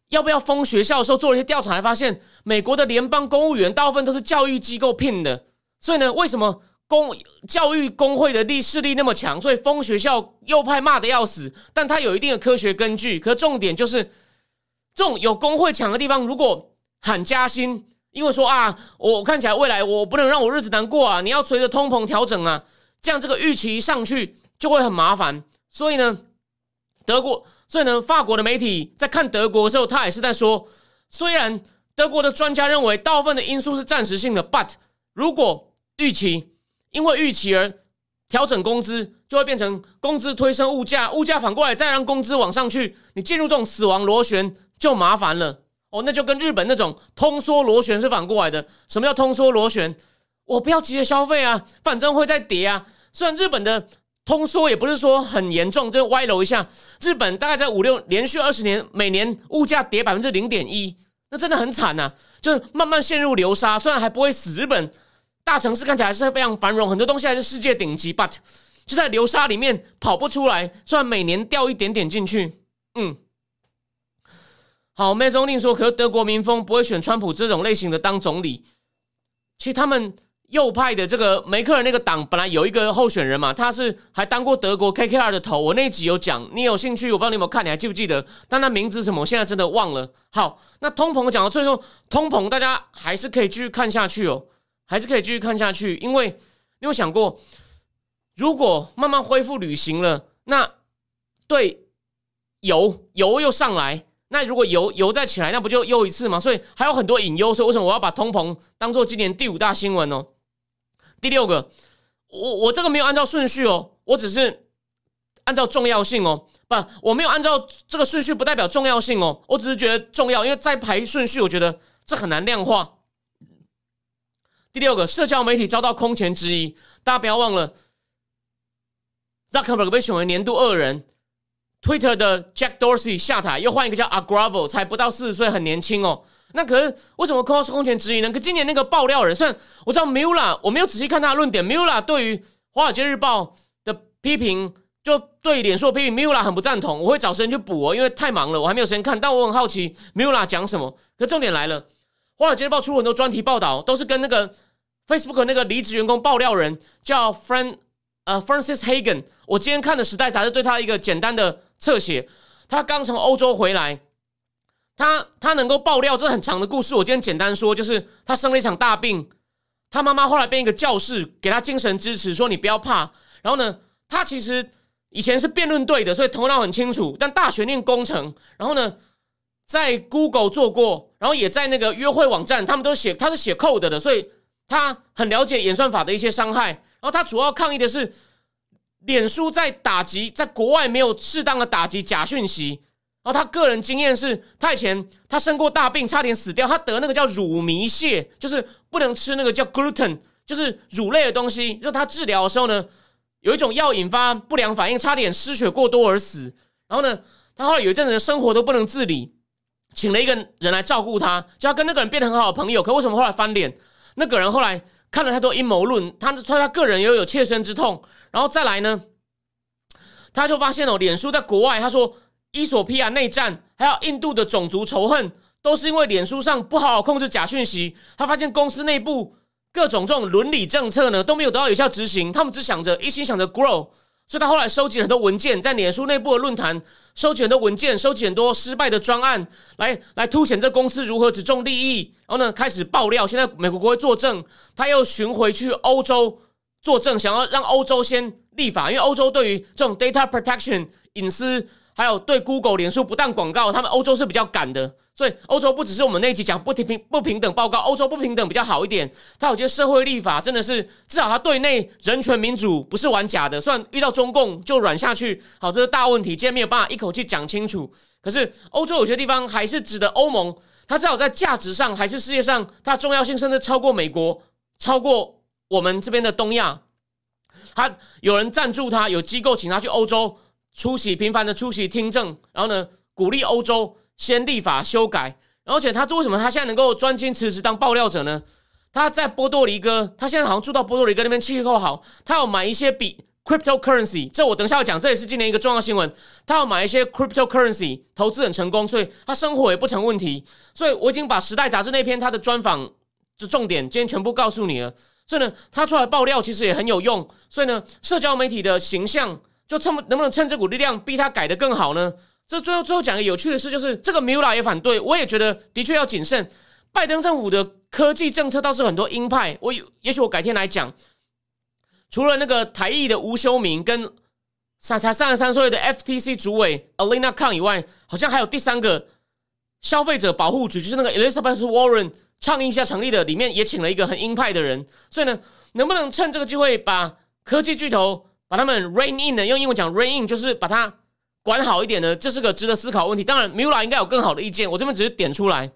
要不要封学校的时候做了一些调查，才发现美国的联邦公务员大部分都是教育机构聘的，所以呢，为什么公教育工会的力势力那么强？所以封学校右派骂的要死，但他有一定的科学根据。可重点就是这种有工会抢的地方，如果喊加薪。因为说啊，我看起来未来我不能让我日子难过啊，你要随着通膨调整啊，这样这个预期一上去就会很麻烦。所以呢，德国，所以呢，法国的媒体在看德国的时候，他也是在说，虽然德国的专家认为大部分的因素是暂时性的，but 如果预期因为预期而调整工资，就会变成工资推升物价，物价反过来再让工资往上去，你进入这种死亡螺旋就麻烦了。哦，那就跟日本那种通缩螺旋是反过来的。什么叫通缩螺旋？我不要急着消费啊，反正会再跌啊。虽然日本的通缩也不是说很严重，就歪楼一下。日本大概在五六连续二十年，每年物价跌百分之零点一，那真的很惨呐，就是慢慢陷入流沙。虽然还不会死，日本大城市看起来是非常繁荣，很多东西还是世界顶级，but 就在流沙里面跑不出来。虽然每年掉一点点进去，嗯。好，麦中令说，可是德国民风不会选川普这种类型的当总理。其实他们右派的这个梅克尔那个党本来有一个候选人嘛，他是还当过德国 KKR 的头。我那一集有讲，你有兴趣，我不知道你有没有看，你还记不记得？但他名字什么，我现在真的忘了。好，那通膨讲到最后，通膨大家还是可以继续看下去哦，还是可以继续看下去，因为你有想过，如果慢慢恢复旅行了，那对油油又上来。那如果油油再起来，那不就又一次吗？所以还有很多隐忧。所以为什么我要把通膨当做今年第五大新闻呢？第六个，我我这个没有按照顺序哦，我只是按照重要性哦。不，我没有按照这个顺序，不代表重要性哦。我只是觉得重要，因为再排顺序，我觉得这很难量化。第六个，社交媒体遭到空前质疑，大家不要忘了，Zuckerberg 被选为年度恶人。Twitter 的 Jack Dorsey 下台，又换一个叫 Agravo，才不到四十岁，很年轻哦。那可是为什么空空前质疑呢？可今年那个爆料人，虽然我知道 Mula，我没有仔细看他的论点。Mula 对于华尔街日报的批评，就对脸书的批评，Mula 很不赞同。我会找时间去补哦，因为太忙了，我还没有时间看。但我很好奇 Mula 讲什么。可重点来了，华尔街日报出很多专题报道，都是跟那个 Facebook 那个离职员工爆料人叫 Fran 呃 Francis Hagen。我今天看的时代杂志对他一个简单的。侧写，他刚从欧洲回来，他他能够爆料这很长的故事。我今天简单说，就是他生了一场大病，他妈妈后来变一个教室，给他精神支持，说你不要怕。然后呢，他其实以前是辩论队的，所以头脑很清楚。但大学念工程，然后呢，在 Google 做过，然后也在那个约会网站，他们都写他是写 code 的，所以他很了解演算法的一些伤害。然后他主要抗议的是。脸书在打击，在国外没有适当的打击假讯息。然后他个人经验是，他以前他生过大病，差点死掉。他得那个叫乳糜泻，就是不能吃那个叫 gluten，就是乳类的东西。就他治疗的时候呢，有一种药引发不良反应，差点失血过多而死。然后呢，他后来有一阵子的生活都不能自理，请了一个人来照顾他，就要跟那个人变得很好的朋友。可为什么后来翻脸？那个人后来看了太多阴谋论，他他他个人也有切身之痛。然后再来呢，他就发现哦，脸书在国外，他说，伊索比亚内战，还有印度的种族仇恨，都是因为脸书上不好好控制假讯息。他发现公司内部各种这种伦理政策呢都没有得到有效执行，他们只想着一心想着 grow。所以他后来收集了很多文件，在脸书内部的论坛收集很多文件，收集很多失败的专案，来来凸显这公司如何只重利益。然后呢，开始爆料。现在美国国会作证，他又巡回去欧洲。作证，想要让欧洲先立法，因为欧洲对于这种 data protection 隐私，还有对 Google、脸书不当广告，他们欧洲是比较赶的。所以欧洲不只是我们那一集讲不平不平等报告，欧洲不平等比较好一点。他有些社会立法真的是至少他对内人权民主不是玩假的，虽然遇到中共就软下去。好，这是大问题，今天没有办法一口气讲清楚。可是欧洲有些地方还是值得欧盟，它至少在价值上还是世界上它重要性，甚至超过美国，超过。我们这边的东亚，他有人赞助他，有机构请他去欧洲出席，频繁的出席听证，然后呢，鼓励欧洲先立法修改。而且他为什么他现在能够专心辞职当爆料者呢？他在波多黎各，他现在好像住到波多黎各那边，气候好，他要买一些比 cryptocurrency，这我等下要讲，这也是今年一个重要新闻。他要买一些 cryptocurrency，投资很成功，所以他生活也不成问题。所以我已经把《时代》杂志那篇他的专访的重点今天全部告诉你了。所以呢，他出来爆料其实也很有用。所以呢，社交媒体的形象就趁能不能趁这股力量逼他改得更好呢？这最后最后讲个有趣的事，就是这个米拉也反对，我也觉得的确要谨慎。拜登政府的科技政策倒是很多鹰派，我有也许我改天来讲。除了那个台裔的吴修明跟才才三十三岁的 FTC 主委 Alina Kang 以外，好像还有第三个消费者保护局，就是那个 Elizabeth Warren 倡议下成立的，里面也请了一个很鹰派的人。所以呢，能不能趁这个机会把科技巨头把他们 rein in 呢？用英文讲 rein in 就是把它管好一点呢？这是个值得思考问题。当然，Mula 应该有更好的意见，我这边只是点出来。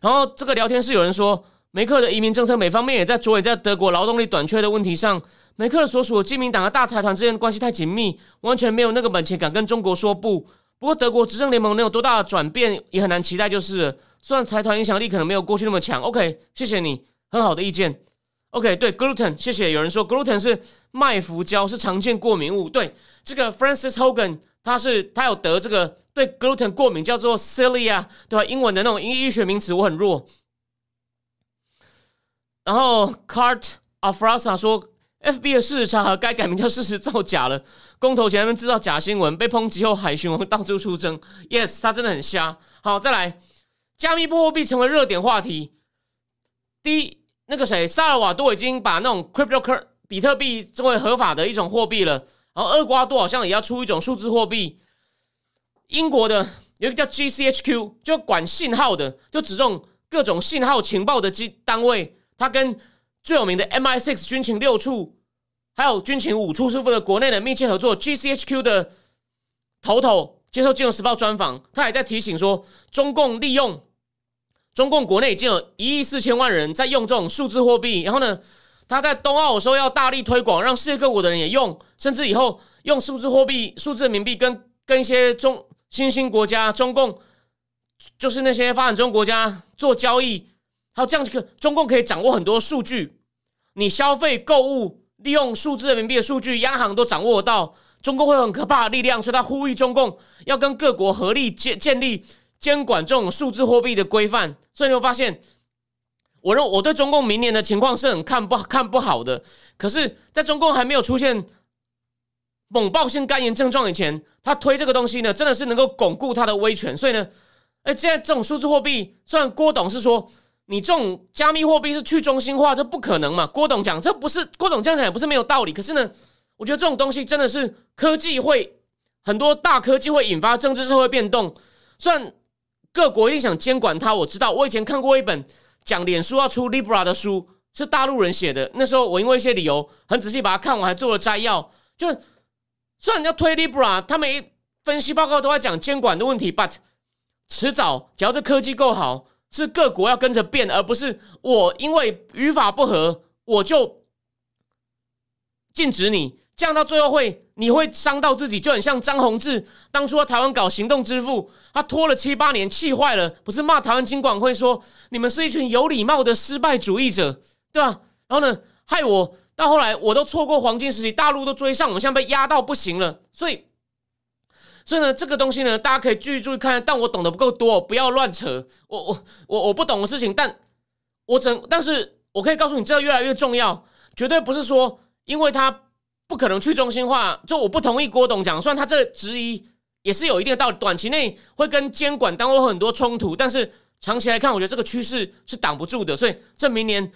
然后这个聊天室有人说，梅克的移民政策每方面也在着眼在德国劳动力短缺的问题上。梅克所属的基民党和大财团之间的关系太紧密，完全没有那个本钱敢跟中国说不。不过德国执政联盟能有多大的转变，也很难期待。就是虽然财团影响力可能没有过去那么强。OK，谢谢你，很好的意见。OK，对，gluten，谢谢。有人说 gluten 是麦麸胶，是常见过敏物。对，这个 Francis Hogan，他是他有得这个。对 gluten 过敏叫做 cilia，对吧？英文的那种医医学名词我很弱。然后 Cart Afrasa 说，FB 的事实查核该改名叫事实造假了。公投前他们制造假新闻，被抨击后海巡王到处出征。Yes，他真的很瞎。好，再来，加密货币成为热点话题。第一，那个谁，萨尔瓦多已经把那种 crypto 比特币作为合法的一种货币了。然后厄瓜多好像也要出一种数字货币。英国的有一个叫 GCHQ，就管信号的，就指这种各种信号情报的机单位。它跟最有名的 MI6 军情六处，还有军情五处是负责国内的密切合作。GCHQ 的头头接受《金融时报》专访，他也在提醒说，中共利用中共国内已经有一亿四千万人在用这种数字货币。然后呢，他在冬奥的时候要大力推广，让世界各国的人也用，甚至以后用数字货币、数字人民币跟跟一些中。新兴国家，中共就是那些发展中国家做交易，还有这样子，中共可以掌握很多数据。你消费购物利用数字人民币的数据，央行都掌握到，中共会有很可怕的力量，所以他呼吁中共要跟各国合力建建立监管这种数字货币的规范。所以你会发现，我认我对中共明年的情况是很看不看不好的。可是，在中共还没有出现。猛暴性肝炎症状以前，他推这个东西呢，真的是能够巩固他的威权。所以呢，哎，现在这种数字货币，虽然郭董是说你这种加密货币是去中心化，这不可能嘛？郭董讲这不是郭董这样讲也不是没有道理。可是呢，我觉得这种东西真的是科技会很多大科技会引发政治社会变动。虽然各国一定想监管它，我知道。我以前看过一本讲脸书要出 Libra 的书，是大陆人写的。那时候我因为一些理由很仔细把它看完，还做了摘要，就。虽然要推 Libra，他们一分析报告都在讲监管的问题，but 迟早只要这科技够好，是各国要跟着变，而不是我因为语法不合我就禁止你，这样到最后会你会伤到自己，就很像张宏志当初在台湾搞行动支付，他拖了七八年，气坏了，不是骂台湾经管会说你们是一群有礼貌的失败主义者，对吧？然后呢，害我。到后来，我都错过黄金时期，大陆都追上，我们现在被压到不行了。所以，所以呢，这个东西呢，大家可以继续注意看。但我懂得不够多，不要乱扯。我我我我不懂的事情，但我整，但是我可以告诉你，这越来越重要。绝对不是说，因为他不可能去中心化，就我不同意郭董讲。虽然他这质疑也是有一定的道理，短期内会跟监管单位很多冲突，但是长期来看，我觉得这个趋势是挡不住的。所以，这明年。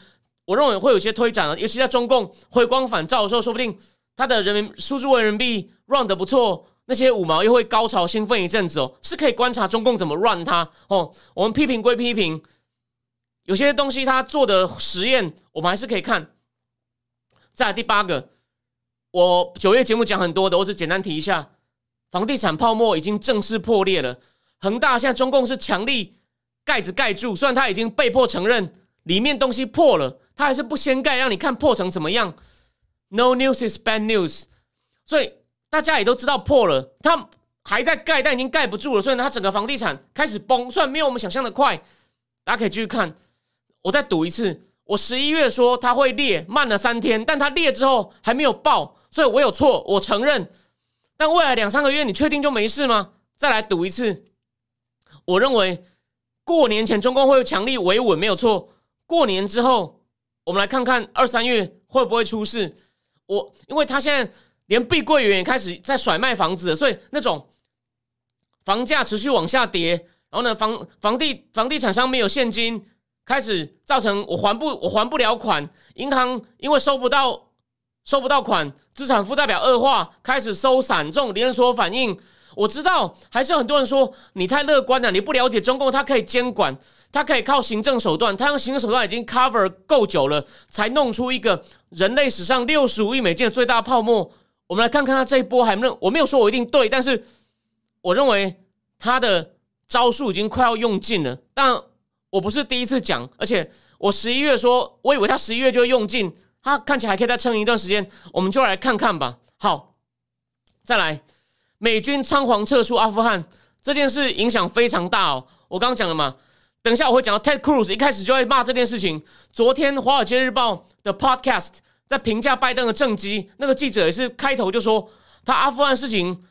我认为会有些推展了，尤其在中共回光返照的时候，说不定他的人民数字为人民币 run 的不错，那些五毛又会高潮兴奋一阵子哦，是可以观察中共怎么 run 它哦。我们批评归批评，有些东西他做的实验，我们还是可以看。再第八个，我九月节目讲很多的，我只简单提一下，房地产泡沫已经正式破裂了。恒大现在中共是强力盖子盖住，虽然他已经被迫承认。里面东西破了，他还是不掀盖，让你看破成怎么样？No news is bad news，所以大家也都知道破了，他还在盖，但已经盖不住了，所以呢，他整个房地产开始崩，虽然没有我们想象的快，大家可以继续看。我再赌一次，我十一月说它会裂，慢了三天，但它裂之后还没有爆，所以我有错，我承认。但未来两三个月，你确定就没事吗？再来赌一次，我认为过年前中共会强力维稳，没有错。过年之后，我们来看看二三月会不会出事。我因为他现在连碧桂园也开始在甩卖房子，所以那种房价持续往下跌，然后呢，房房地房地产商没有现金，开始造成我还不我还不了款，银行因为收不到收不到款，资产负债表恶化，开始收散，这种连锁反应。我知道还是有很多人说你太乐观了，你不了解中共，它可以监管。他可以靠行政手段，他用行政手段已经 cover 够久了，才弄出一个人类史上六十五亿美金的最大泡沫。我们来看看他这一波还没，我没有说我一定对，但是我认为他的招数已经快要用尽了。但我不是第一次讲，而且我十一月说，我以为他十一月就会用尽，他看起来还可以再撑一段时间，我们就来看看吧。好，再来，美军仓皇撤出阿富汗这件事影响非常大哦。我刚刚讲了嘛。等一下，我会讲到 Ted Cruz 一开始就会骂这件事情。昨天《华尔街日报》的 Podcast 在评价拜登的政绩，那个记者也是开头就说他阿富汗事情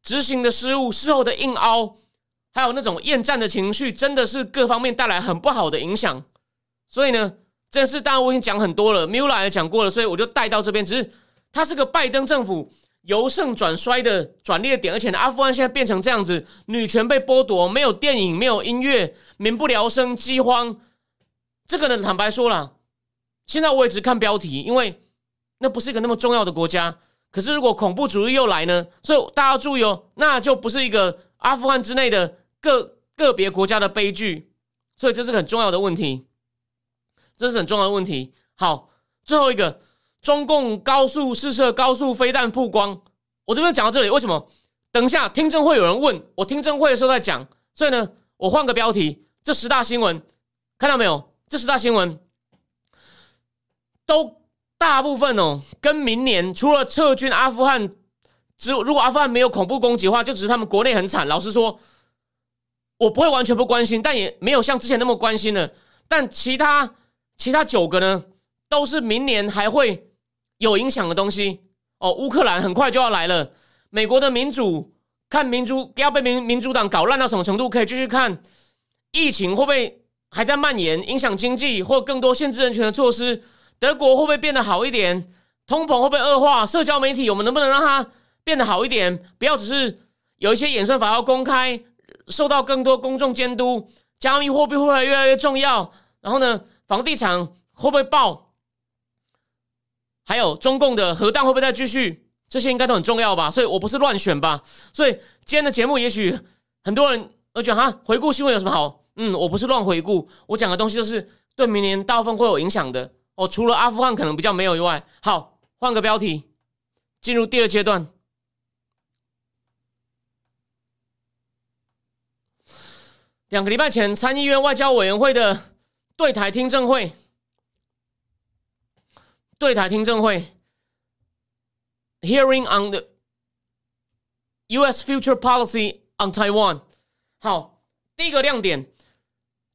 执行的失误、事后的硬凹，还有那种厌战的情绪，真的是各方面带来很不好的影响。所以呢，这件事当然我已经讲很多了 m u l a 也讲过了，所以我就带到这边。只是他是个拜登政府。由盛转衰的转捩点，而且阿富汗现在变成这样子，女权被剥夺，没有电影，没有音乐，民不聊生，饥荒。这个呢，坦白说了，现在我也只看标题，因为那不是一个那么重要的国家。可是如果恐怖主义又来呢？所以大家注意哦，那就不是一个阿富汗之内的个个别国家的悲剧。所以这是很重要的问题，这是很重要的问题。好，最后一个。中共高速试射高速飞弹曝光，我这边讲到这里，为什么？等一下听证会有人问我，听证会的时候再讲。所以呢，我换个标题，这十大新闻看到没有？这十大新闻都大部分哦，跟明年除了撤军阿富汗，只如果阿富汗没有恐怖攻击的话，就只是他们国内很惨。老实说，我不会完全不关心，但也没有像之前那么关心了。但其他其他九个呢，都是明年还会。有影响的东西哦，乌克兰很快就要来了。美国的民主看民主要被民民主党搞烂到什么程度？可以继续看疫情会不会还在蔓延，影响经济或更多限制人权的措施？德国会不会变得好一点？通膨会不会恶化？社交媒体我们能不能让它变得好一点？不要只是有一些演算法要公开，受到更多公众监督。加密货币会不会越来越重要。然后呢，房地产会不会爆？还有中共的核弹会不会再继续？这些应该都很重要吧，所以我不是乱选吧。所以今天的节目，也许很多人都觉得哈，回顾新闻有什么好？嗯，我不是乱回顾，我讲的东西都是对明年大部分会有影响的。哦，除了阿富汗可能比较没有以外，好，换个标题，进入第二阶段。两个礼拜前，参议院外交委员会的对台听证会。对台听证会，Hearing on the U.S. Future Policy on Taiwan。好，第一个亮点，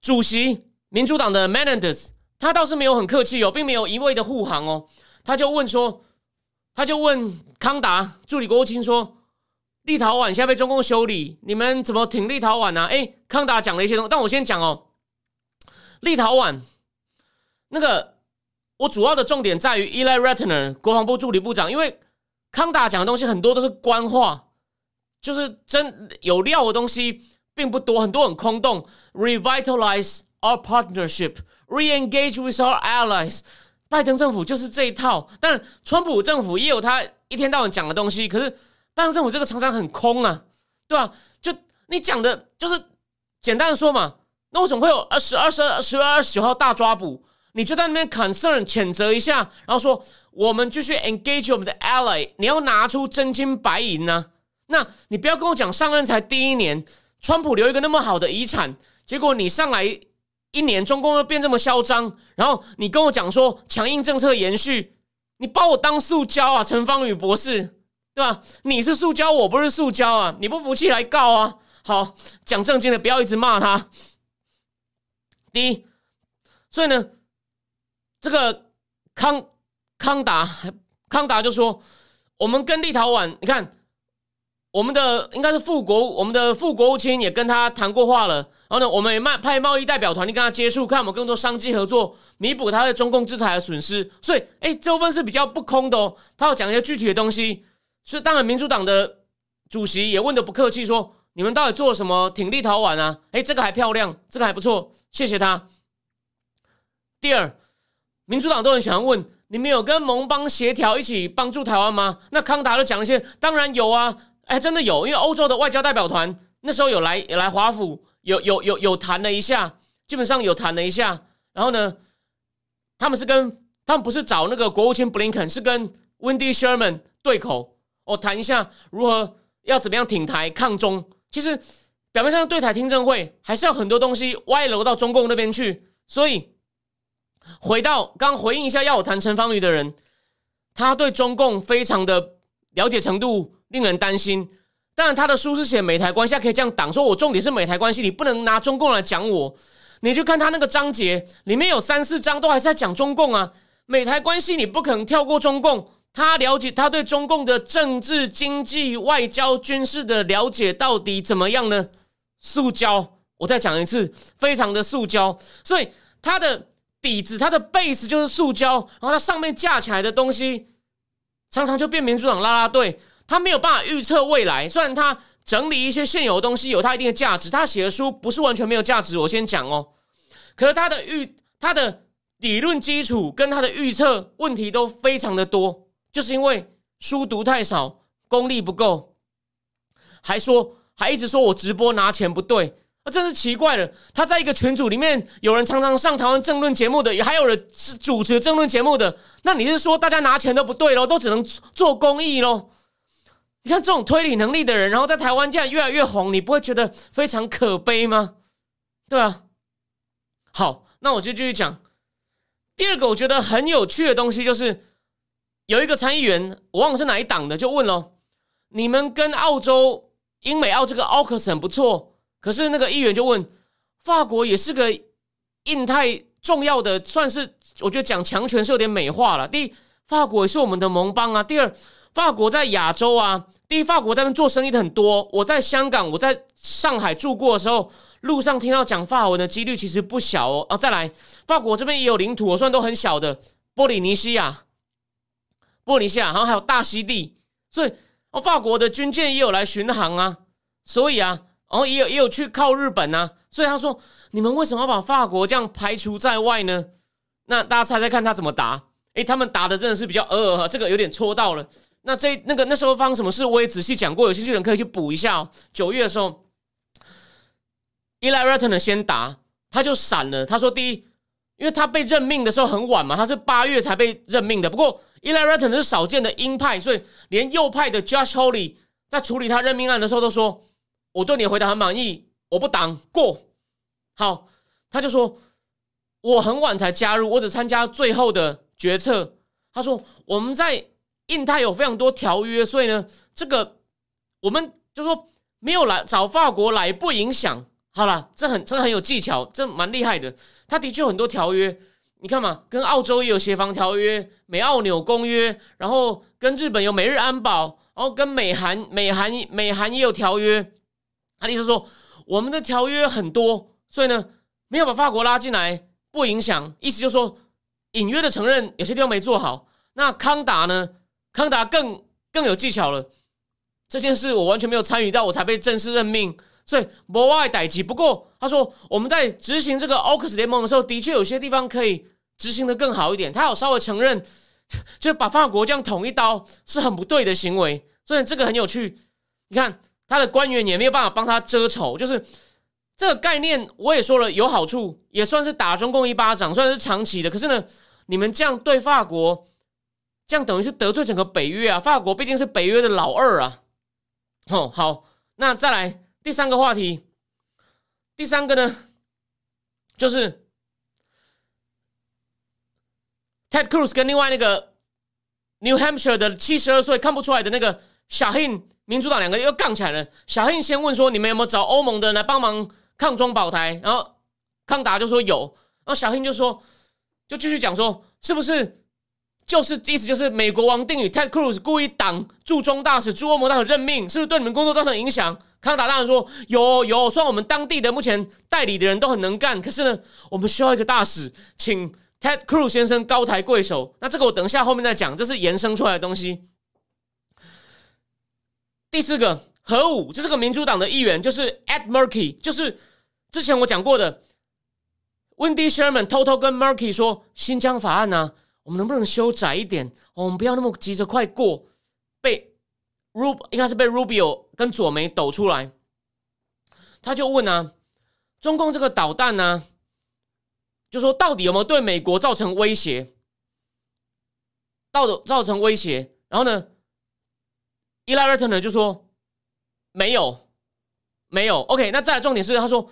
主席民主党的 Menendez，他倒是没有很客气哦，并没有一味的护航哦，他就问说，他就问康达助理国务卿说，立陶宛现在被中共修理，你们怎么挺立陶宛呢？哎，康达讲了一些东西，但我先讲哦，立陶宛那个。我主要的重点在于 Eli Ratner 国防部助理部长，因为康达讲的东西很多都是官话，就是真有料的东西并不多，很多很空洞。Revitalize our partnership, re-engage with our allies。拜登政府就是这一套，但川普政府也有他一天到晚讲的东西。可是拜登政府这个常常很空啊，对吧？就你讲的，就是简单的说嘛，那为什么会有二十二、十二、十月二十九号大抓捕？你就在那边 concern 谴责一下，然后说我们继续 engage 我们的 ally，你要拿出真金白银呢？那你不要跟我讲上任才第一年，川普留一个那么好的遗产，结果你上来一年，中共又变这么嚣张，然后你跟我讲说强硬政策延续，你把我当塑胶啊，陈方宇博士，对吧？你是塑胶，我不是塑胶啊！你不服气来告啊！好，讲正经的，不要一直骂他。一。所以呢，这个康康达康达就说，我们跟立陶宛，你看。我们的应该是副国，我们的副国务卿也跟他谈过话了。然后呢，我们也派派贸易代表团去跟他接触，看我们更多商机合作，弥补他的中共制裁的损失。所以，哎，这部分是比较不空的哦。他要讲一些具体的东西。所以，当然，民主党的主席也问的不客气，说：“你们到底做了什么挺立陶宛啊？”哎，这个还漂亮，这个还不错，谢谢他。第二，民主党都很喜欢问：“你们有跟盟邦协调一起帮助台湾吗？”那康达就讲一些：“当然有啊。”哎，真的有，因为欧洲的外交代表团那时候有来，有来华府，有有有有谈了一下，基本上有谈了一下。然后呢，他们是跟他们不是找那个国务卿布林肯，是跟 Wendy Sherman 对口，哦，谈一下如何要怎么样挺台抗中。其实表面上对台听证会，还是要很多东西歪楼到中共那边去。所以回到刚回应一下要我谈陈方瑜的人，他对中共非常的了解程度。令人担心。当然，他的书是写美台关系，可以这样挡。说我重点是美台关系，你不能拿中共来讲我。你就看他那个章节，里面有三四章都还是在讲中共啊。美台关系你不可能跳过中共。他了解，他对中共的政治、经济、外交、军事的了解到底怎么样呢？塑胶，我再讲一次，非常的塑胶。所以他的底子，他的 base 就是塑胶，然后它上面架起来的东西，常常就变民主党拉拉队。他没有办法预测未来，虽然他整理一些现有的东西有他一定的价值，他写的书不是完全没有价值。我先讲哦，可是他的预他的理论基础跟他的预测问题都非常的多，就是因为书读太少，功力不够，还说还一直说我直播拿钱不对，那真是奇怪了。他在一个群组里面，有人常常上台湾政论节目的，也还有人是主持政论节目的，那你是说大家拿钱都不对喽，都只能做公益喽？你看这种推理能力的人，然后在台湾这样越来越红，你不会觉得非常可悲吗？对啊。好，那我就继续讲。第二个我觉得很有趣的东西，就是有一个参议员，我忘了是哪一党的，就问了：你们跟澳洲、英美澳这个 AUKUS 很不错，可是那个议员就问，法国也是个印太重要的，算是我觉得讲强权是有点美化了。第一，法国也是我们的盟邦啊。第二，法国在亚洲啊。第一，法国在那边做生意的很多。我在香港，我在上海住过的时候，路上听到讲法文的几率其实不小哦。啊，再来，法国这边也有领土，虽然都很小的，波利尼西亚、波尼西亚，然后还有大溪地，所以哦，法国的军舰也有来巡航啊。所以啊，然后也有也有去靠日本啊。所以他说，你们为什么要把法国这样排除在外呢？那大家猜猜看他怎么答？诶，他们答的真的是比较呃，这个有点戳到了。那这那个那时候发生什么事，我也仔细讲过，有兴趣的人可以去补一下哦。九月的时候，Eli Ratner 先答，他就闪了。他说：“第一，因为他被任命的时候很晚嘛，他是八月才被任命的。不过 Eli Ratner 是少见的鹰派，所以连右派的 Josh Holly 在处理他任命案的时候都说：我对你的回答很满意，我不挡过。好，他就说我很晚才加入，我只参加最后的决策。他说我们在。”印太有非常多条约，所以呢，这个我们就说没有来找法国来不影响。好了，这很这很有技巧，这蛮厉害的。他的确有很多条约，你看嘛，跟澳洲也有协防条约，美澳纽公约，然后跟日本有美日安保，然后跟美韩美韩美韩也有条约。他的意思说，我们的条约很多，所以呢，没有把法国拉进来不影响。意思就是说，隐约的承认有些地方没做好。那康达呢？康达更更有技巧了，这件事我完全没有参与到，我才被正式任命，所以博外逮级。不过他说我们在执行这个奥克斯联盟的时候，的确有些地方可以执行的更好一点。他有稍微承认，就把法国这样捅一刀是很不对的行为，所以这个很有趣。你看他的官员也没有办法帮他遮丑，就是这个概念我也说了有好处，也算是打中共一巴掌，算是长期的。可是呢，你们这样对法国。这样等于是得罪整个北约啊！法国毕竟是北约的老二啊。哦，好，那再来第三个话题。第三个呢，就是 Ted Cruz 跟另外那个 New Hampshire 的七十二岁看不出来的那个小黑民主党两个又杠起来了。小黑先问说：“你们有没有找欧盟的人来帮忙抗中保台？”然后康达就说有。然后小黑就说，就继续讲说，是不是就是意思就是美国王定宇 Ted Cruz 故意挡驻中大使驻欧盟大使任命，是不是对你们工作造成影响？康达大人说有有，虽然我们当地的目前代理的人都很能干，可是呢，我们需要一个大使，请 Ted Cruz 先生高抬贵手。那这个我等一下后面再讲，这是延伸出来的东西。第四个核武，这是个民主党的议员，就是 Ed Murkey，就是之前我讲过的，Wendy Sherman 偷偷跟 Murkey 说，新疆法案呢，我们能不能修窄一点？我们不要那么急着快过。被 Rub 应该是被 Rubio 跟左梅抖出来，他就问啊，中共这个导弹呢，就说到底有没有对美国造成威胁？到的造成威胁，然后呢？伊拉瑞特呢就说没有，没有。OK，那再来重点是，他说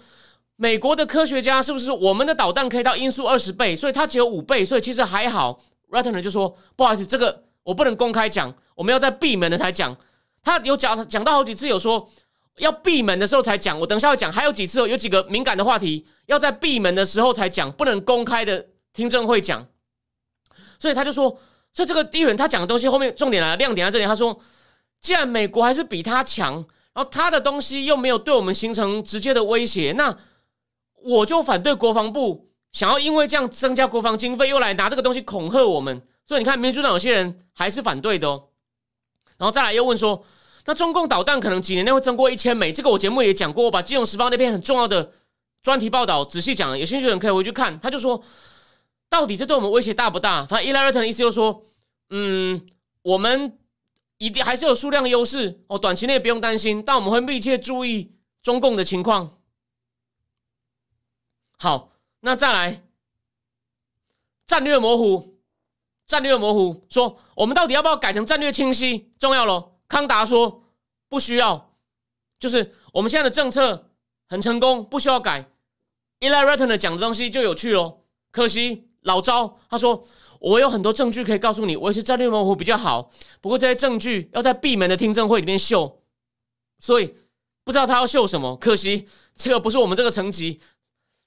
美国的科学家是不是我们的导弹可以到音速二十倍，所以它只有五倍，所以其实还好。r a t t e r 就说不好意思，这个我不能公开讲，我们要在闭门的才讲。他有讲讲到好几次，有说要闭门的时候才讲。我等下要讲，还有几次有几个敏感的话题要在闭门的时候才讲，不能公开的听证会讲。所以他就说，所以这个第一轮他讲的东西后面重点来了，亮点在这里。他说。既然美国还是比他强，然后他的东西又没有对我们形成直接的威胁，那我就反对国防部想要因为这样增加国防经费，又来拿这个东西恐吓我们。所以你看，民主党有些人还是反对的哦。然后再来又问说，那中共导弹可能几年内会增过一千枚？这个我节目也讲过，我把《金融时报》那篇很重要的专题报道仔细讲，有兴趣的人可以回去看。他就说，到底这对我们威胁大不大？反正伊莱瑞特的意思就是说，嗯，我们。一定还是有数量优势哦，短期内不用担心，但我们会密切注意中共的情况。好，那再来战略模糊，战略模糊，说我们到底要不要改成战略清晰？重要咯。康达说不需要，就是我们现在的政策很成功，不需要改。e l i r a t t n 讲的东西就有趣咯。可惜老招，他说。我有很多证据可以告诉你，我是战略模糊比较好。不过这些证据要在闭门的听证会里面秀，所以不知道他要秀什么。可惜这个不是我们这个层级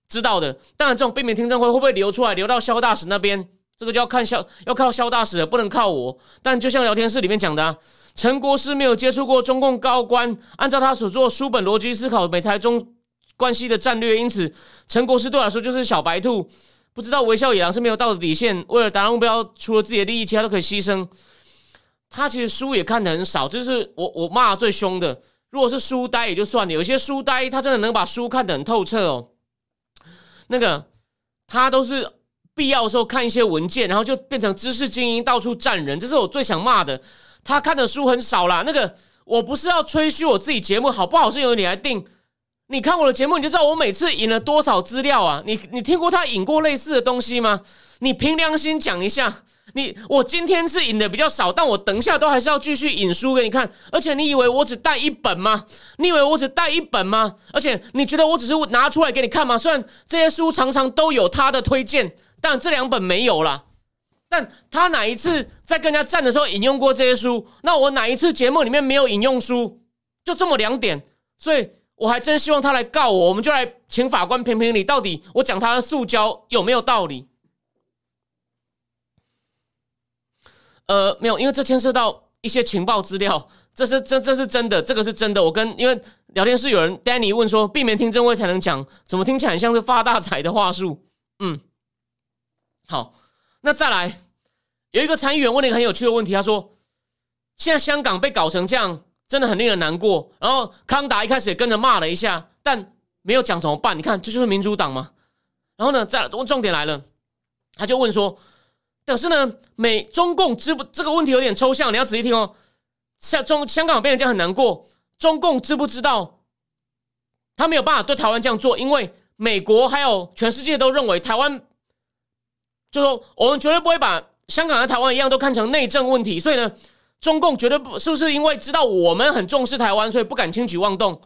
知道的。当然，这种闭门听证会会不会流出来，流到肖大使那边，这个就要看肖，要靠肖大使，不能靠我。但就像聊天室里面讲的，陈国师没有接触过中共高官，按照他所做书本逻辑思考美台中关系的战略，因此陈国师对我来说就是小白兔。不知道微笑野狼是没有道德底线，为了达到目标，除了自己的利益，其他都可以牺牲。他其实书也看的很少，就是我我骂最凶的。如果是书呆也就算了，有些书呆他真的能把书看得很透彻哦。那个他都是必要的时候看一些文件，然后就变成知识精英到处站人，这是我最想骂的。他看的书很少啦。那个我不是要吹嘘我自己节目好不好，是由你来定。你看我的节目，你就知道我每次引了多少资料啊！你你听过他引过类似的东西吗？你凭良心讲一下，你我今天是引的比较少，但我等一下都还是要继续引书给你看。而且你以为我只带一本吗？你以为我只带一本吗？而且你觉得我只是拿出来给你看吗？虽然这些书常常都有他的推荐，但这两本没有了。但他哪一次在跟人家站的时候引用过这些书？那我哪一次节目里面没有引用书？就这么两点，所以。我还真希望他来告我，我们就来请法官评评理，到底我讲他的塑胶有没有道理？呃，没有，因为这牵涉到一些情报资料，这是这这是真的，这个是真的。我跟因为聊天室有人 Danny 问说，避免听证会才能讲，怎么听起来很像是发大财的话术？嗯，好，那再来有一个参议员问了一个很有趣的问题，他说，现在香港被搞成这样。真的很令人难过。然后康达一开始也跟着骂了一下，但没有讲怎么办。你看，这就是民主党吗？然后呢，再问重点来了，他就问说：“可是呢，美中共知不这个问题有点抽象，你要仔细听哦。像中香港变成这样很难过，中共知不知道？他没有办法对台湾这样做，因为美国还有全世界都认为台湾，就说我们绝对不会把香港和台湾一样都看成内政问题，所以呢。”中共绝对不是不是因为知道我们很重视台湾，所以不敢轻举妄动。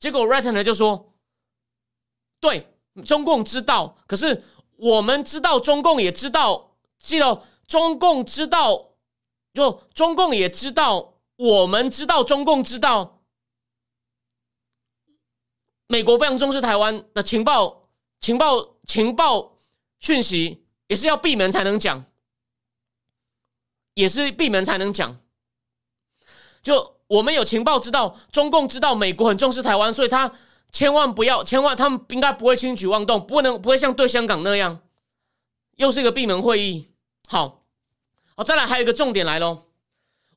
结果 r a t t n 就说：“对，中共知道，可是我们知道，中共也知道，记得中共知道，就中共也知道，我们知道，中共知道，美国非常重视台湾的情报，情报，情报讯息也是要闭门才能讲，也是闭门才能讲。就我们有情报知道，中共知道美国很重视台湾，所以他千万不要，千万他们应该不会轻举妄动，不能不会像对香港那样，又是一个闭门会议。好，好，再来还有一个重点来喽，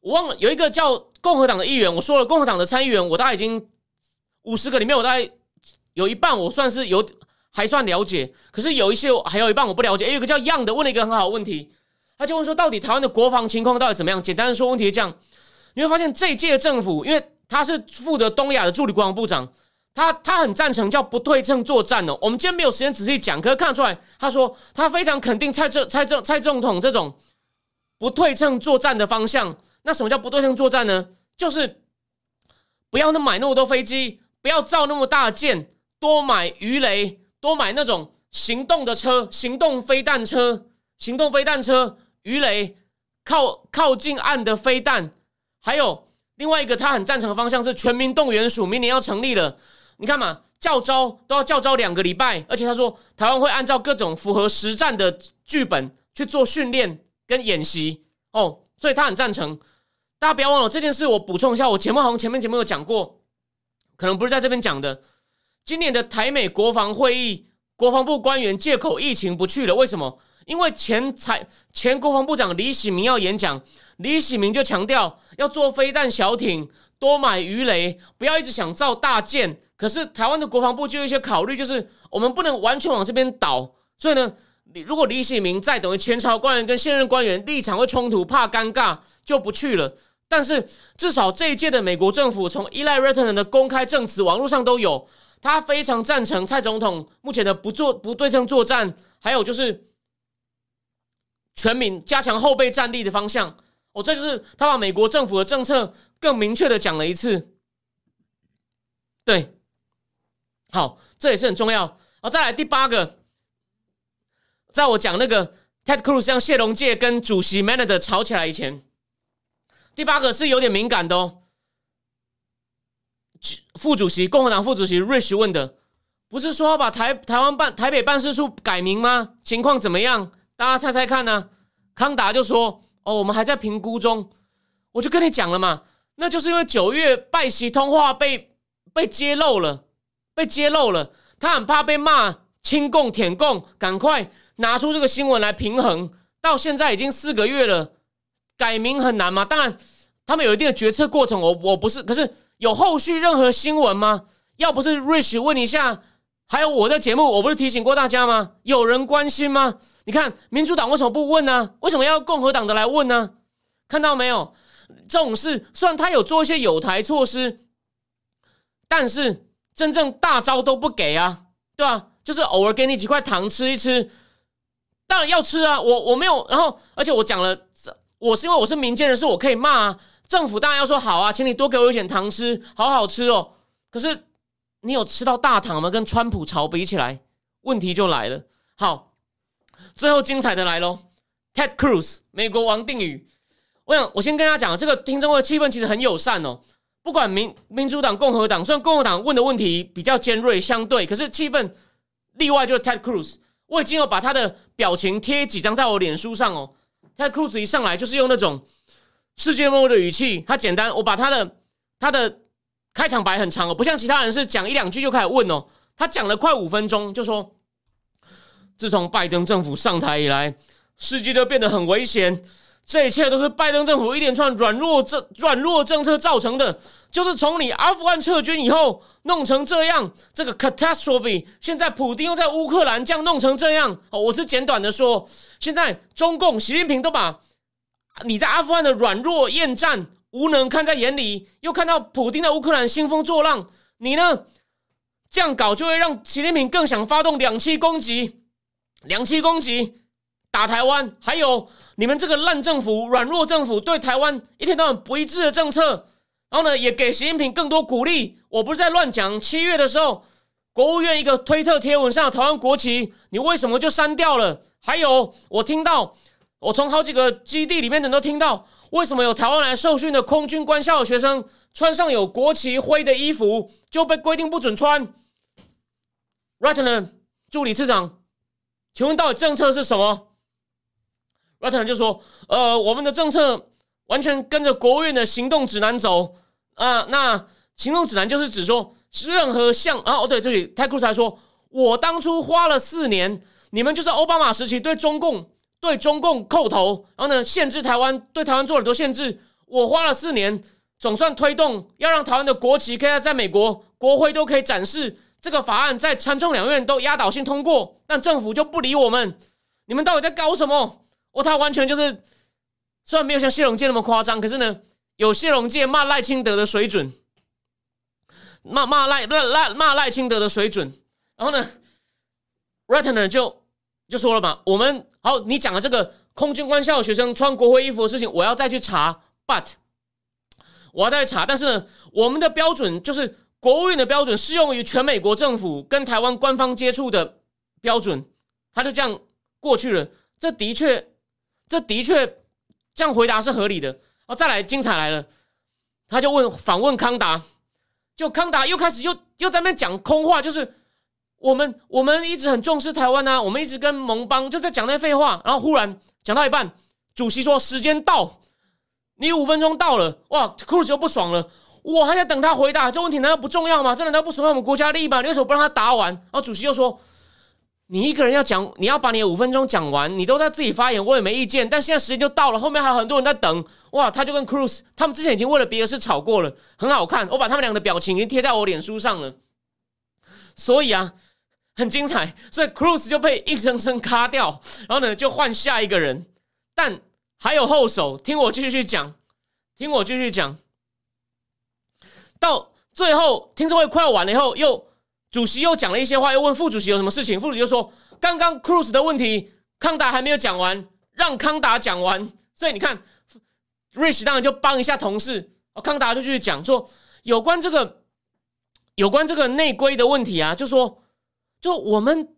我忘了有一个叫共和党的议员，我说了，共和党的参议员，我大概已经五十个里面，我大概有一半我算是有还算了解，可是有一些还有一半我不了解。有一个叫样的问了一个很好问题，他就问说，到底台湾的国防情况到底怎么样？简单的说，问题是这样。你会发现这一届政府，因为他是负责东亚的助理国防部长，他他很赞成叫不对称作战哦。我们今天没有时间仔细讲，可是看出来，他说他非常肯定蔡政蔡政蔡总统这种不对称作战的方向。那什么叫不对称作战呢？就是不要那买那么多飞机，不要造那么大的舰，多买鱼雷，多买那种行动的车，行动飞弹车，行动飞弹车，鱼雷，靠靠近岸的飞弹。还有另外一个，他很赞成的方向是全民动员署，明年要成立了。你看嘛，教招都要教招两个礼拜，而且他说台湾会按照各种符合实战的剧本去做训练跟演习哦，所以他很赞成。大家不要忘了这件事，我补充一下，我节目好像前面节目有讲过，可能不是在这边讲的。今年的台美国防会议，国防部官员借口疫情不去了，为什么？因为前财前国防部长李喜明要演讲，李喜明就强调要做飞弹小艇，多买鱼雷，不要一直想造大舰。可是台湾的国防部就有一些考虑，就是我们不能完全往这边倒。所以呢，你如果李喜明在，等于前朝官员跟现任官员立场会冲突，怕尴尬就不去了。但是至少这一届的美国政府，从依赖瑞特人的公开证词，网络上都有，他非常赞成蔡总统目前的不做不对称作战，还有就是。全民加强后备战力的方向，哦，这就是他把美国政府的政策更明确的讲了一次。对，好，这也是很重要。好，再来第八个，在我讲那个 Ted Cruz 像谢龙介跟主席 m a n d e r 吵起来以前，第八个是有点敏感的哦。副主席共和党副主席 Rich 问的，不是说要把台台湾办台北办事处改名吗？情况怎么样？大家猜猜看呢？康达就说：“哦，我们还在评估中。”我就跟你讲了嘛，那就是因为九月拜席通话被被揭露了，被揭露了，他很怕被骂亲共舔共，赶快拿出这个新闻来平衡。到现在已经四个月了，改名很难吗？当然，他们有一定的决策过程。我我不是，可是有后续任何新闻吗？要不是 Rich 问一下，还有我的节目，我不是提醒过大家吗？有人关心吗？你看，民主党为什么不问呢？为什么要共和党的来问呢？看到没有？这种事虽然他有做一些有台措施，但是真正大招都不给啊，对吧？就是偶尔给你几块糖吃一吃，当然要吃啊。我我没有，然后而且我讲了，我是因为我是民间人士，我可以骂啊。政府当然要说好啊，请你多给我一点糖吃，好好吃哦。可是你有吃到大糖吗？跟川普朝比起来，问题就来了。好。最后精彩的来喽，Ted Cruz，美国王定宇。我想，我先跟大家讲，这个听众会气氛其实很友善哦。不管民民主党、共和党，虽然共和党问的问题比较尖锐，相对，可是气氛例外就是 Ted Cruz。我已经有把他的表情贴几张在我脸书上哦。Ted Cruz 一上来就是用那种世界末日的语气，他简单，我把他的他的开场白很长哦，不像其他人是讲一两句就开始问哦。他讲了快五分钟，就说。自从拜登政府上台以来，世界都变得很危险。这一切都是拜登政府一连串软弱政软弱政策造成的。就是从你阿富汗撤军以后弄成这样，这个 catastrophe。现在普京又在乌克兰这样弄成这样。哦，我是简短的说，现在中共习近平都把你在阿富汗的软弱、厌战、无能看在眼里，又看到普京在乌克兰兴风作浪，你呢这样搞就会让习近平更想发动两栖攻击。两栖攻击打台湾，还有你们这个烂政府、软弱政府对台湾一天到晚不一致的政策，然后呢，也给习近平更多鼓励。我不是在乱讲。七月的时候，国务院一个推特贴文上的台湾国旗，你为什么就删掉了？还有，我听到，我从好几个基地里面的都听到，为什么有台湾来受训的空军官校的学生穿上有国旗徽的衣服就被规定不准穿？Right 呢，助理次长。请问到底政策是什么 r a t t e r 就说：“呃，我们的政策完全跟着国务院的行动指南走啊。那行动指南就是指说，任何像啊，哦对，这里泰库斯还说，我当初花了四年，你们就是奥巴马时期对中共对中共叩头，然后呢限制台湾，对台湾做很多限制。我花了四年，总算推动要让台湾的国旗可以在美国国会都可以展示。”这个法案在参众两院都压倒性通过，但政府就不理我们。你们到底在搞什么？他完全就是，虽然没有像谢龙介那么夸张，可是呢，有谢龙介骂赖清德的水准，骂骂赖赖赖骂赖清德的水准。然后呢 r e t n e r 就就说了嘛，我们好，你讲的这个空军官校学生穿国徽衣服的事情，我要再去查，but 我要再去查，但是呢，我们的标准就是。国务院的标准适用于全美国政府跟台湾官方接触的标准，他就这样过去了。这的确，这的确这样回答是合理的。哦，再来，精彩来了，他就问反问康达，就康达又开始又又在那边讲空话，就是我们我们一直很重视台湾啊，我们一直跟盟邦就在讲那废话。然后忽然讲到一半，主席说时间到，你五分钟到了，哇，库斯又不爽了。我还在等他回答这问题，难道不重要吗？这难道不损害我们国家利益吗？你为什么不让他答完？然后主席又说：“你一个人要讲，你要把你的五分钟讲完，你都在自己发言，我也没意见。但现在时间就到了，后面还有很多人在等。哇，他就跟 Cruz 他们之前已经为了别的事吵过了，很好看。我把他们俩的表情已经贴在我脸书上了，所以啊，很精彩。所以 Cruz 就被硬生生卡掉，然后呢，就换下一个人。但还有后手，听我继续去讲，听我继续讲。”到最后，听证会快要完了以后，又主席又讲了一些话，又问副主席有什么事情。副主席就说：“刚刚 Cruz 的问题，康达还没有讲完，让康达讲完。”所以你看，Rich 当然就帮一下同事，康达就继续讲说有关这个有关这个内规的问题啊，就说就我们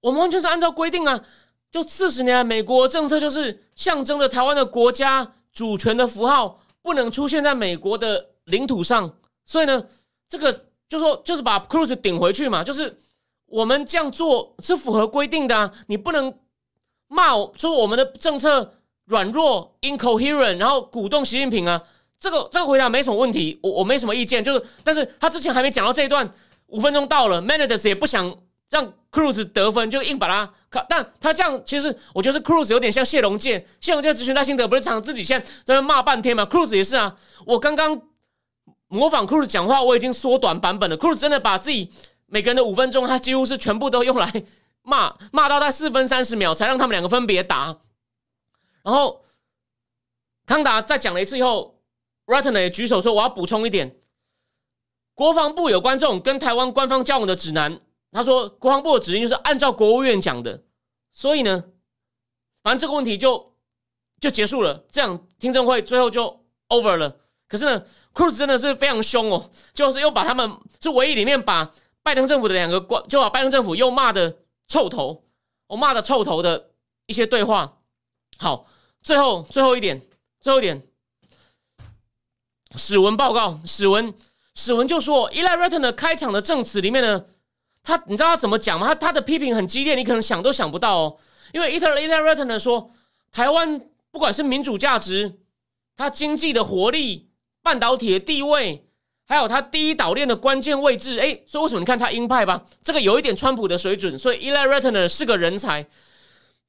我们完全是按照规定啊，就四十年来美国政策就是象征着台湾的国家主权的符号不能出现在美国的领土上。所以呢，这个就说就是把 Cruz 顶回去嘛，就是我们这样做是符合规定的啊，你不能骂我说我们的政策软弱 incoherent，然后鼓动习近平啊，这个这个回答没什么问题，我我没什么意见，就是但是他之前还没讲到这一段，五分钟到了，Mendes 也不想让 Cruz 得分，就硬把他，但他这样其实我觉得是 Cruz 有点像谢龙健，谢龙介执行赖清德不是常自己现在在骂半天嘛，Cruz 也是啊，我刚刚。模仿 Cruz 讲话，我已经缩短版本了。Cruz 真的把自己每个人的五分钟，他几乎是全部都用来骂，骂到他四分三十秒才让他们两个分别答。然后康达再讲了一次以后 r a t t e n 也举手说：“我要补充一点，国防部有关这种跟台湾官方交往的指南，他说国防部的指令就是按照国务院讲的，所以呢，反正这个问题就就结束了。这样听证会最后就 over 了。可是呢？” Cruz 真的是非常凶哦，就是又把他们是唯一里面把拜登政府的两个官，就把拜登政府又骂的臭头，我骂的臭头的一些对话。好，最后最后一点，最后一点，史文报告，史文史文就说，Eli Ratner 的开场的证词里面呢，他你知道他怎么讲吗？他他的批评很激烈，你可能想都想不到哦。因为 Eli Eli Ratner 说，台湾不管是民主价值，它经济的活力。半导体的地位，还有它第一岛链的关键位置，哎，所以为什么你看它鹰派吧？这个有一点川普的水准，所以 Eli r e t n e r 是个人才。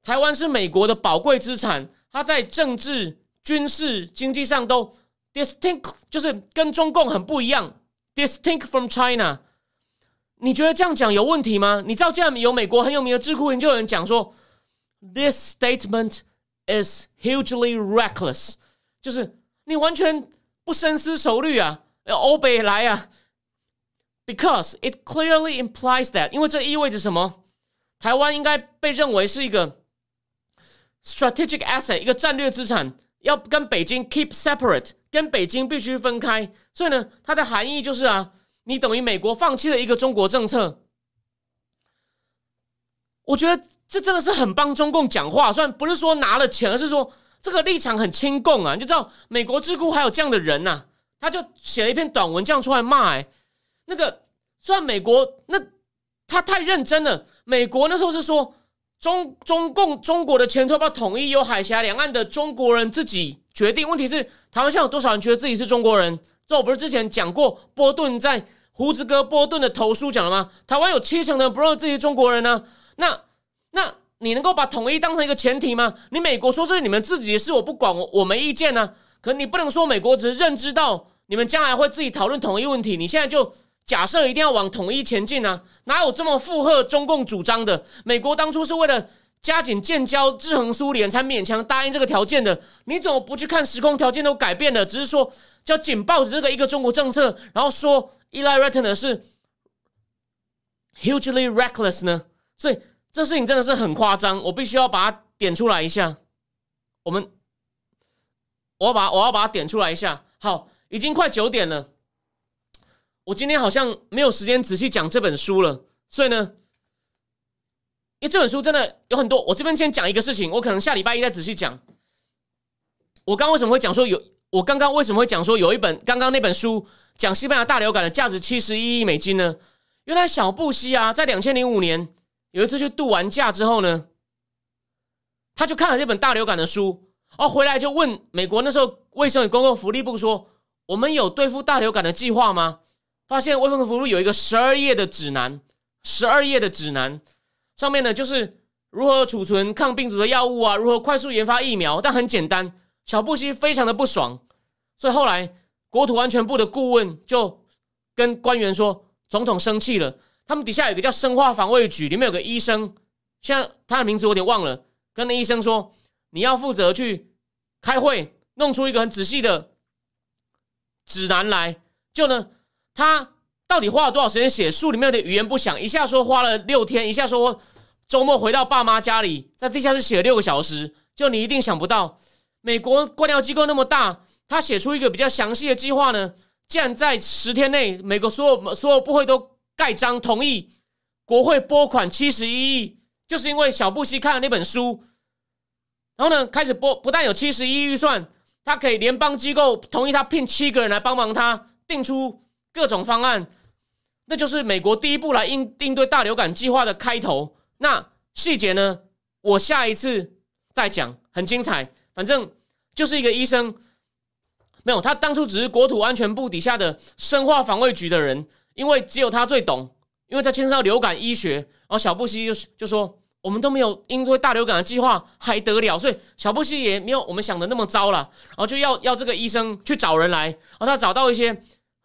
台湾是美国的宝贵资产，他在政治、军事、经济上都 distinct，就是跟中共很不一样，distinct from China。你觉得这样讲有问题吗？你知道，这样有美国很有名的智库研究员讲说，this statement is hugely reckless，就是你完全。不深思熟虑啊，要欧北来啊，because it clearly implies that，因为这意味着什么？台湾应该被认为是一个 strategic asset，一个战略资产，要跟北京 keep separate，跟北京必须分开。所以呢，它的含义就是啊，你等于美国放弃了一个中国政策。我觉得这真的是很帮中共讲话，虽然不是说拿了钱，而是说。这个立场很亲共啊，你就知道美国智库还有这样的人呐，他就写了一篇短文这样出来骂哎，那个虽然美国那他太认真了，美国那时候是说中中共中国的前途要不要统一，由海峡两岸的中国人自己决定。问题是台湾现在有多少人觉得自己是中国人？这我不是之前讲过，波顿在胡子哥波顿的投书讲了吗？台湾有七成的人不认为自己是中国人呢？那你能够把统一当成一个前提吗？你美国说这是你们自己的事，我不管，我我没意见呢。可你不能说美国只是认知到你们将来会自己讨论统一问题，你现在就。假设一定要往统一前进呢？哪有这么附和中共主张的？美国当初是为了加紧建交、制衡苏联，才勉强答应这个条件的。你怎么不去看时空条件都改变了？只是说叫紧抱着这个一个中国政策，然后说 Eli Ratner 是 hugely reckless 呢？所以这事情真的是很夸张，我必须要把它点出来一下。我们我要把我要把它点出来一下。好，已经快九点了。我今天好像没有时间仔细讲这本书了，所以呢，因为这本书真的有很多，我这边先讲一个事情，我可能下礼拜一再仔细讲。我刚为什么会讲说有？我刚刚为什么会讲说有一本刚刚那本书讲西班牙大流感的价值七十一亿美金呢？原来小布希啊，在两千零五年有一次去度完假之后呢，他就看了这本大流感的书，哦，回来就问美国那时候卫生与公共福利部说：“我们有对付大流感的计划吗？”发现卫生福利有一个十二页的指南，十二页的指南上面呢，就是如何储存抗病毒的药物啊，如何快速研发疫苗。但很简单，小布希非常的不爽，所以后来国土安全部的顾问就跟官员说，总统生气了。他们底下有个叫生化防卫局，里面有个医生，现在他的名字我有点忘了，跟那医生说，你要负责去开会，弄出一个很仔细的指南来，就呢。他到底花了多少时间写书？里面的语言不详，一下说花了六天，一下说周末回到爸妈家里，在地下室写了六个小时。就你一定想不到，美国官僚机构那么大，他写出一个比较详细的计划呢，竟然在十天内，美国所有所有部会都盖章同意，国会拨款七十一亿，就是因为小布希看了那本书，然后呢，开始拨，不但有七十一亿预算，他可以联邦机构同意他聘七个人来帮忙他定出。各种方案，那就是美国第一步来应应对大流感计划的开头。那细节呢？我下一次再讲，很精彩。反正就是一个医生，没有他当初只是国土安全部底下的生化防卫局的人，因为只有他最懂，因为他牵涉到流感医学。然后小布希就就说：“我们都没有应对大流感的计划，还得了？”所以小布希也没有我们想的那么糟了。然后就要要这个医生去找人来，然后他找到一些。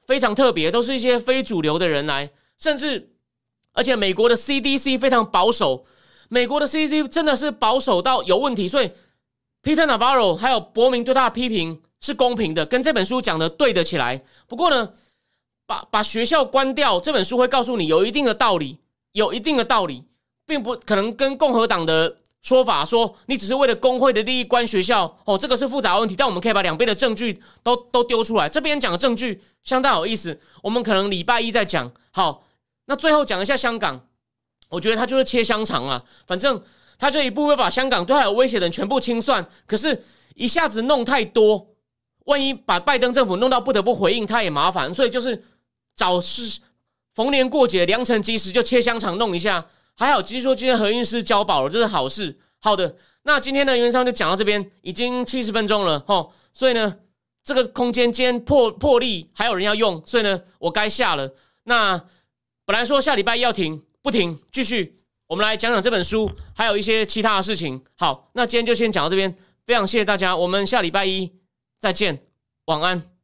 非常特别，都是一些非主流的人来，甚至而且美国的 CDC 非常保守，美国的 CDC 真的是保守到有问题，所以 Peter Navarro 还有伯明对他的批评是公平的，跟这本书讲的对得起来。不过呢，把把学校关掉，这本书会告诉你有一定的道理，有一定的道理，并不可能跟共和党的。说法说你只是为了工会的利益关学校哦，这个是复杂问题，但我们可以把两边的证据都都丢出来。这边讲的证据相当有意思，我们可能礼拜一再讲。好，那最后讲一下香港，我觉得他就是切香肠啊，反正他就一步步把香港对他有威胁的人全部清算，可是一下子弄太多，万一把拜登政府弄到不得不回应，他也麻烦，所以就是找是逢年过节良辰吉时就切香肠弄一下。还好，其实说今天何韵诗交保了，这是好事。好的，那今天的原商就讲到这边，已经七十分钟了吼。所以呢，这个空间今天破破例，还有人要用，所以呢，我该下了。那本来说下礼拜一要停，不停，继续。我们来讲讲这本书，还有一些其他的事情。好，那今天就先讲到这边，非常谢谢大家，我们下礼拜一再见，晚安。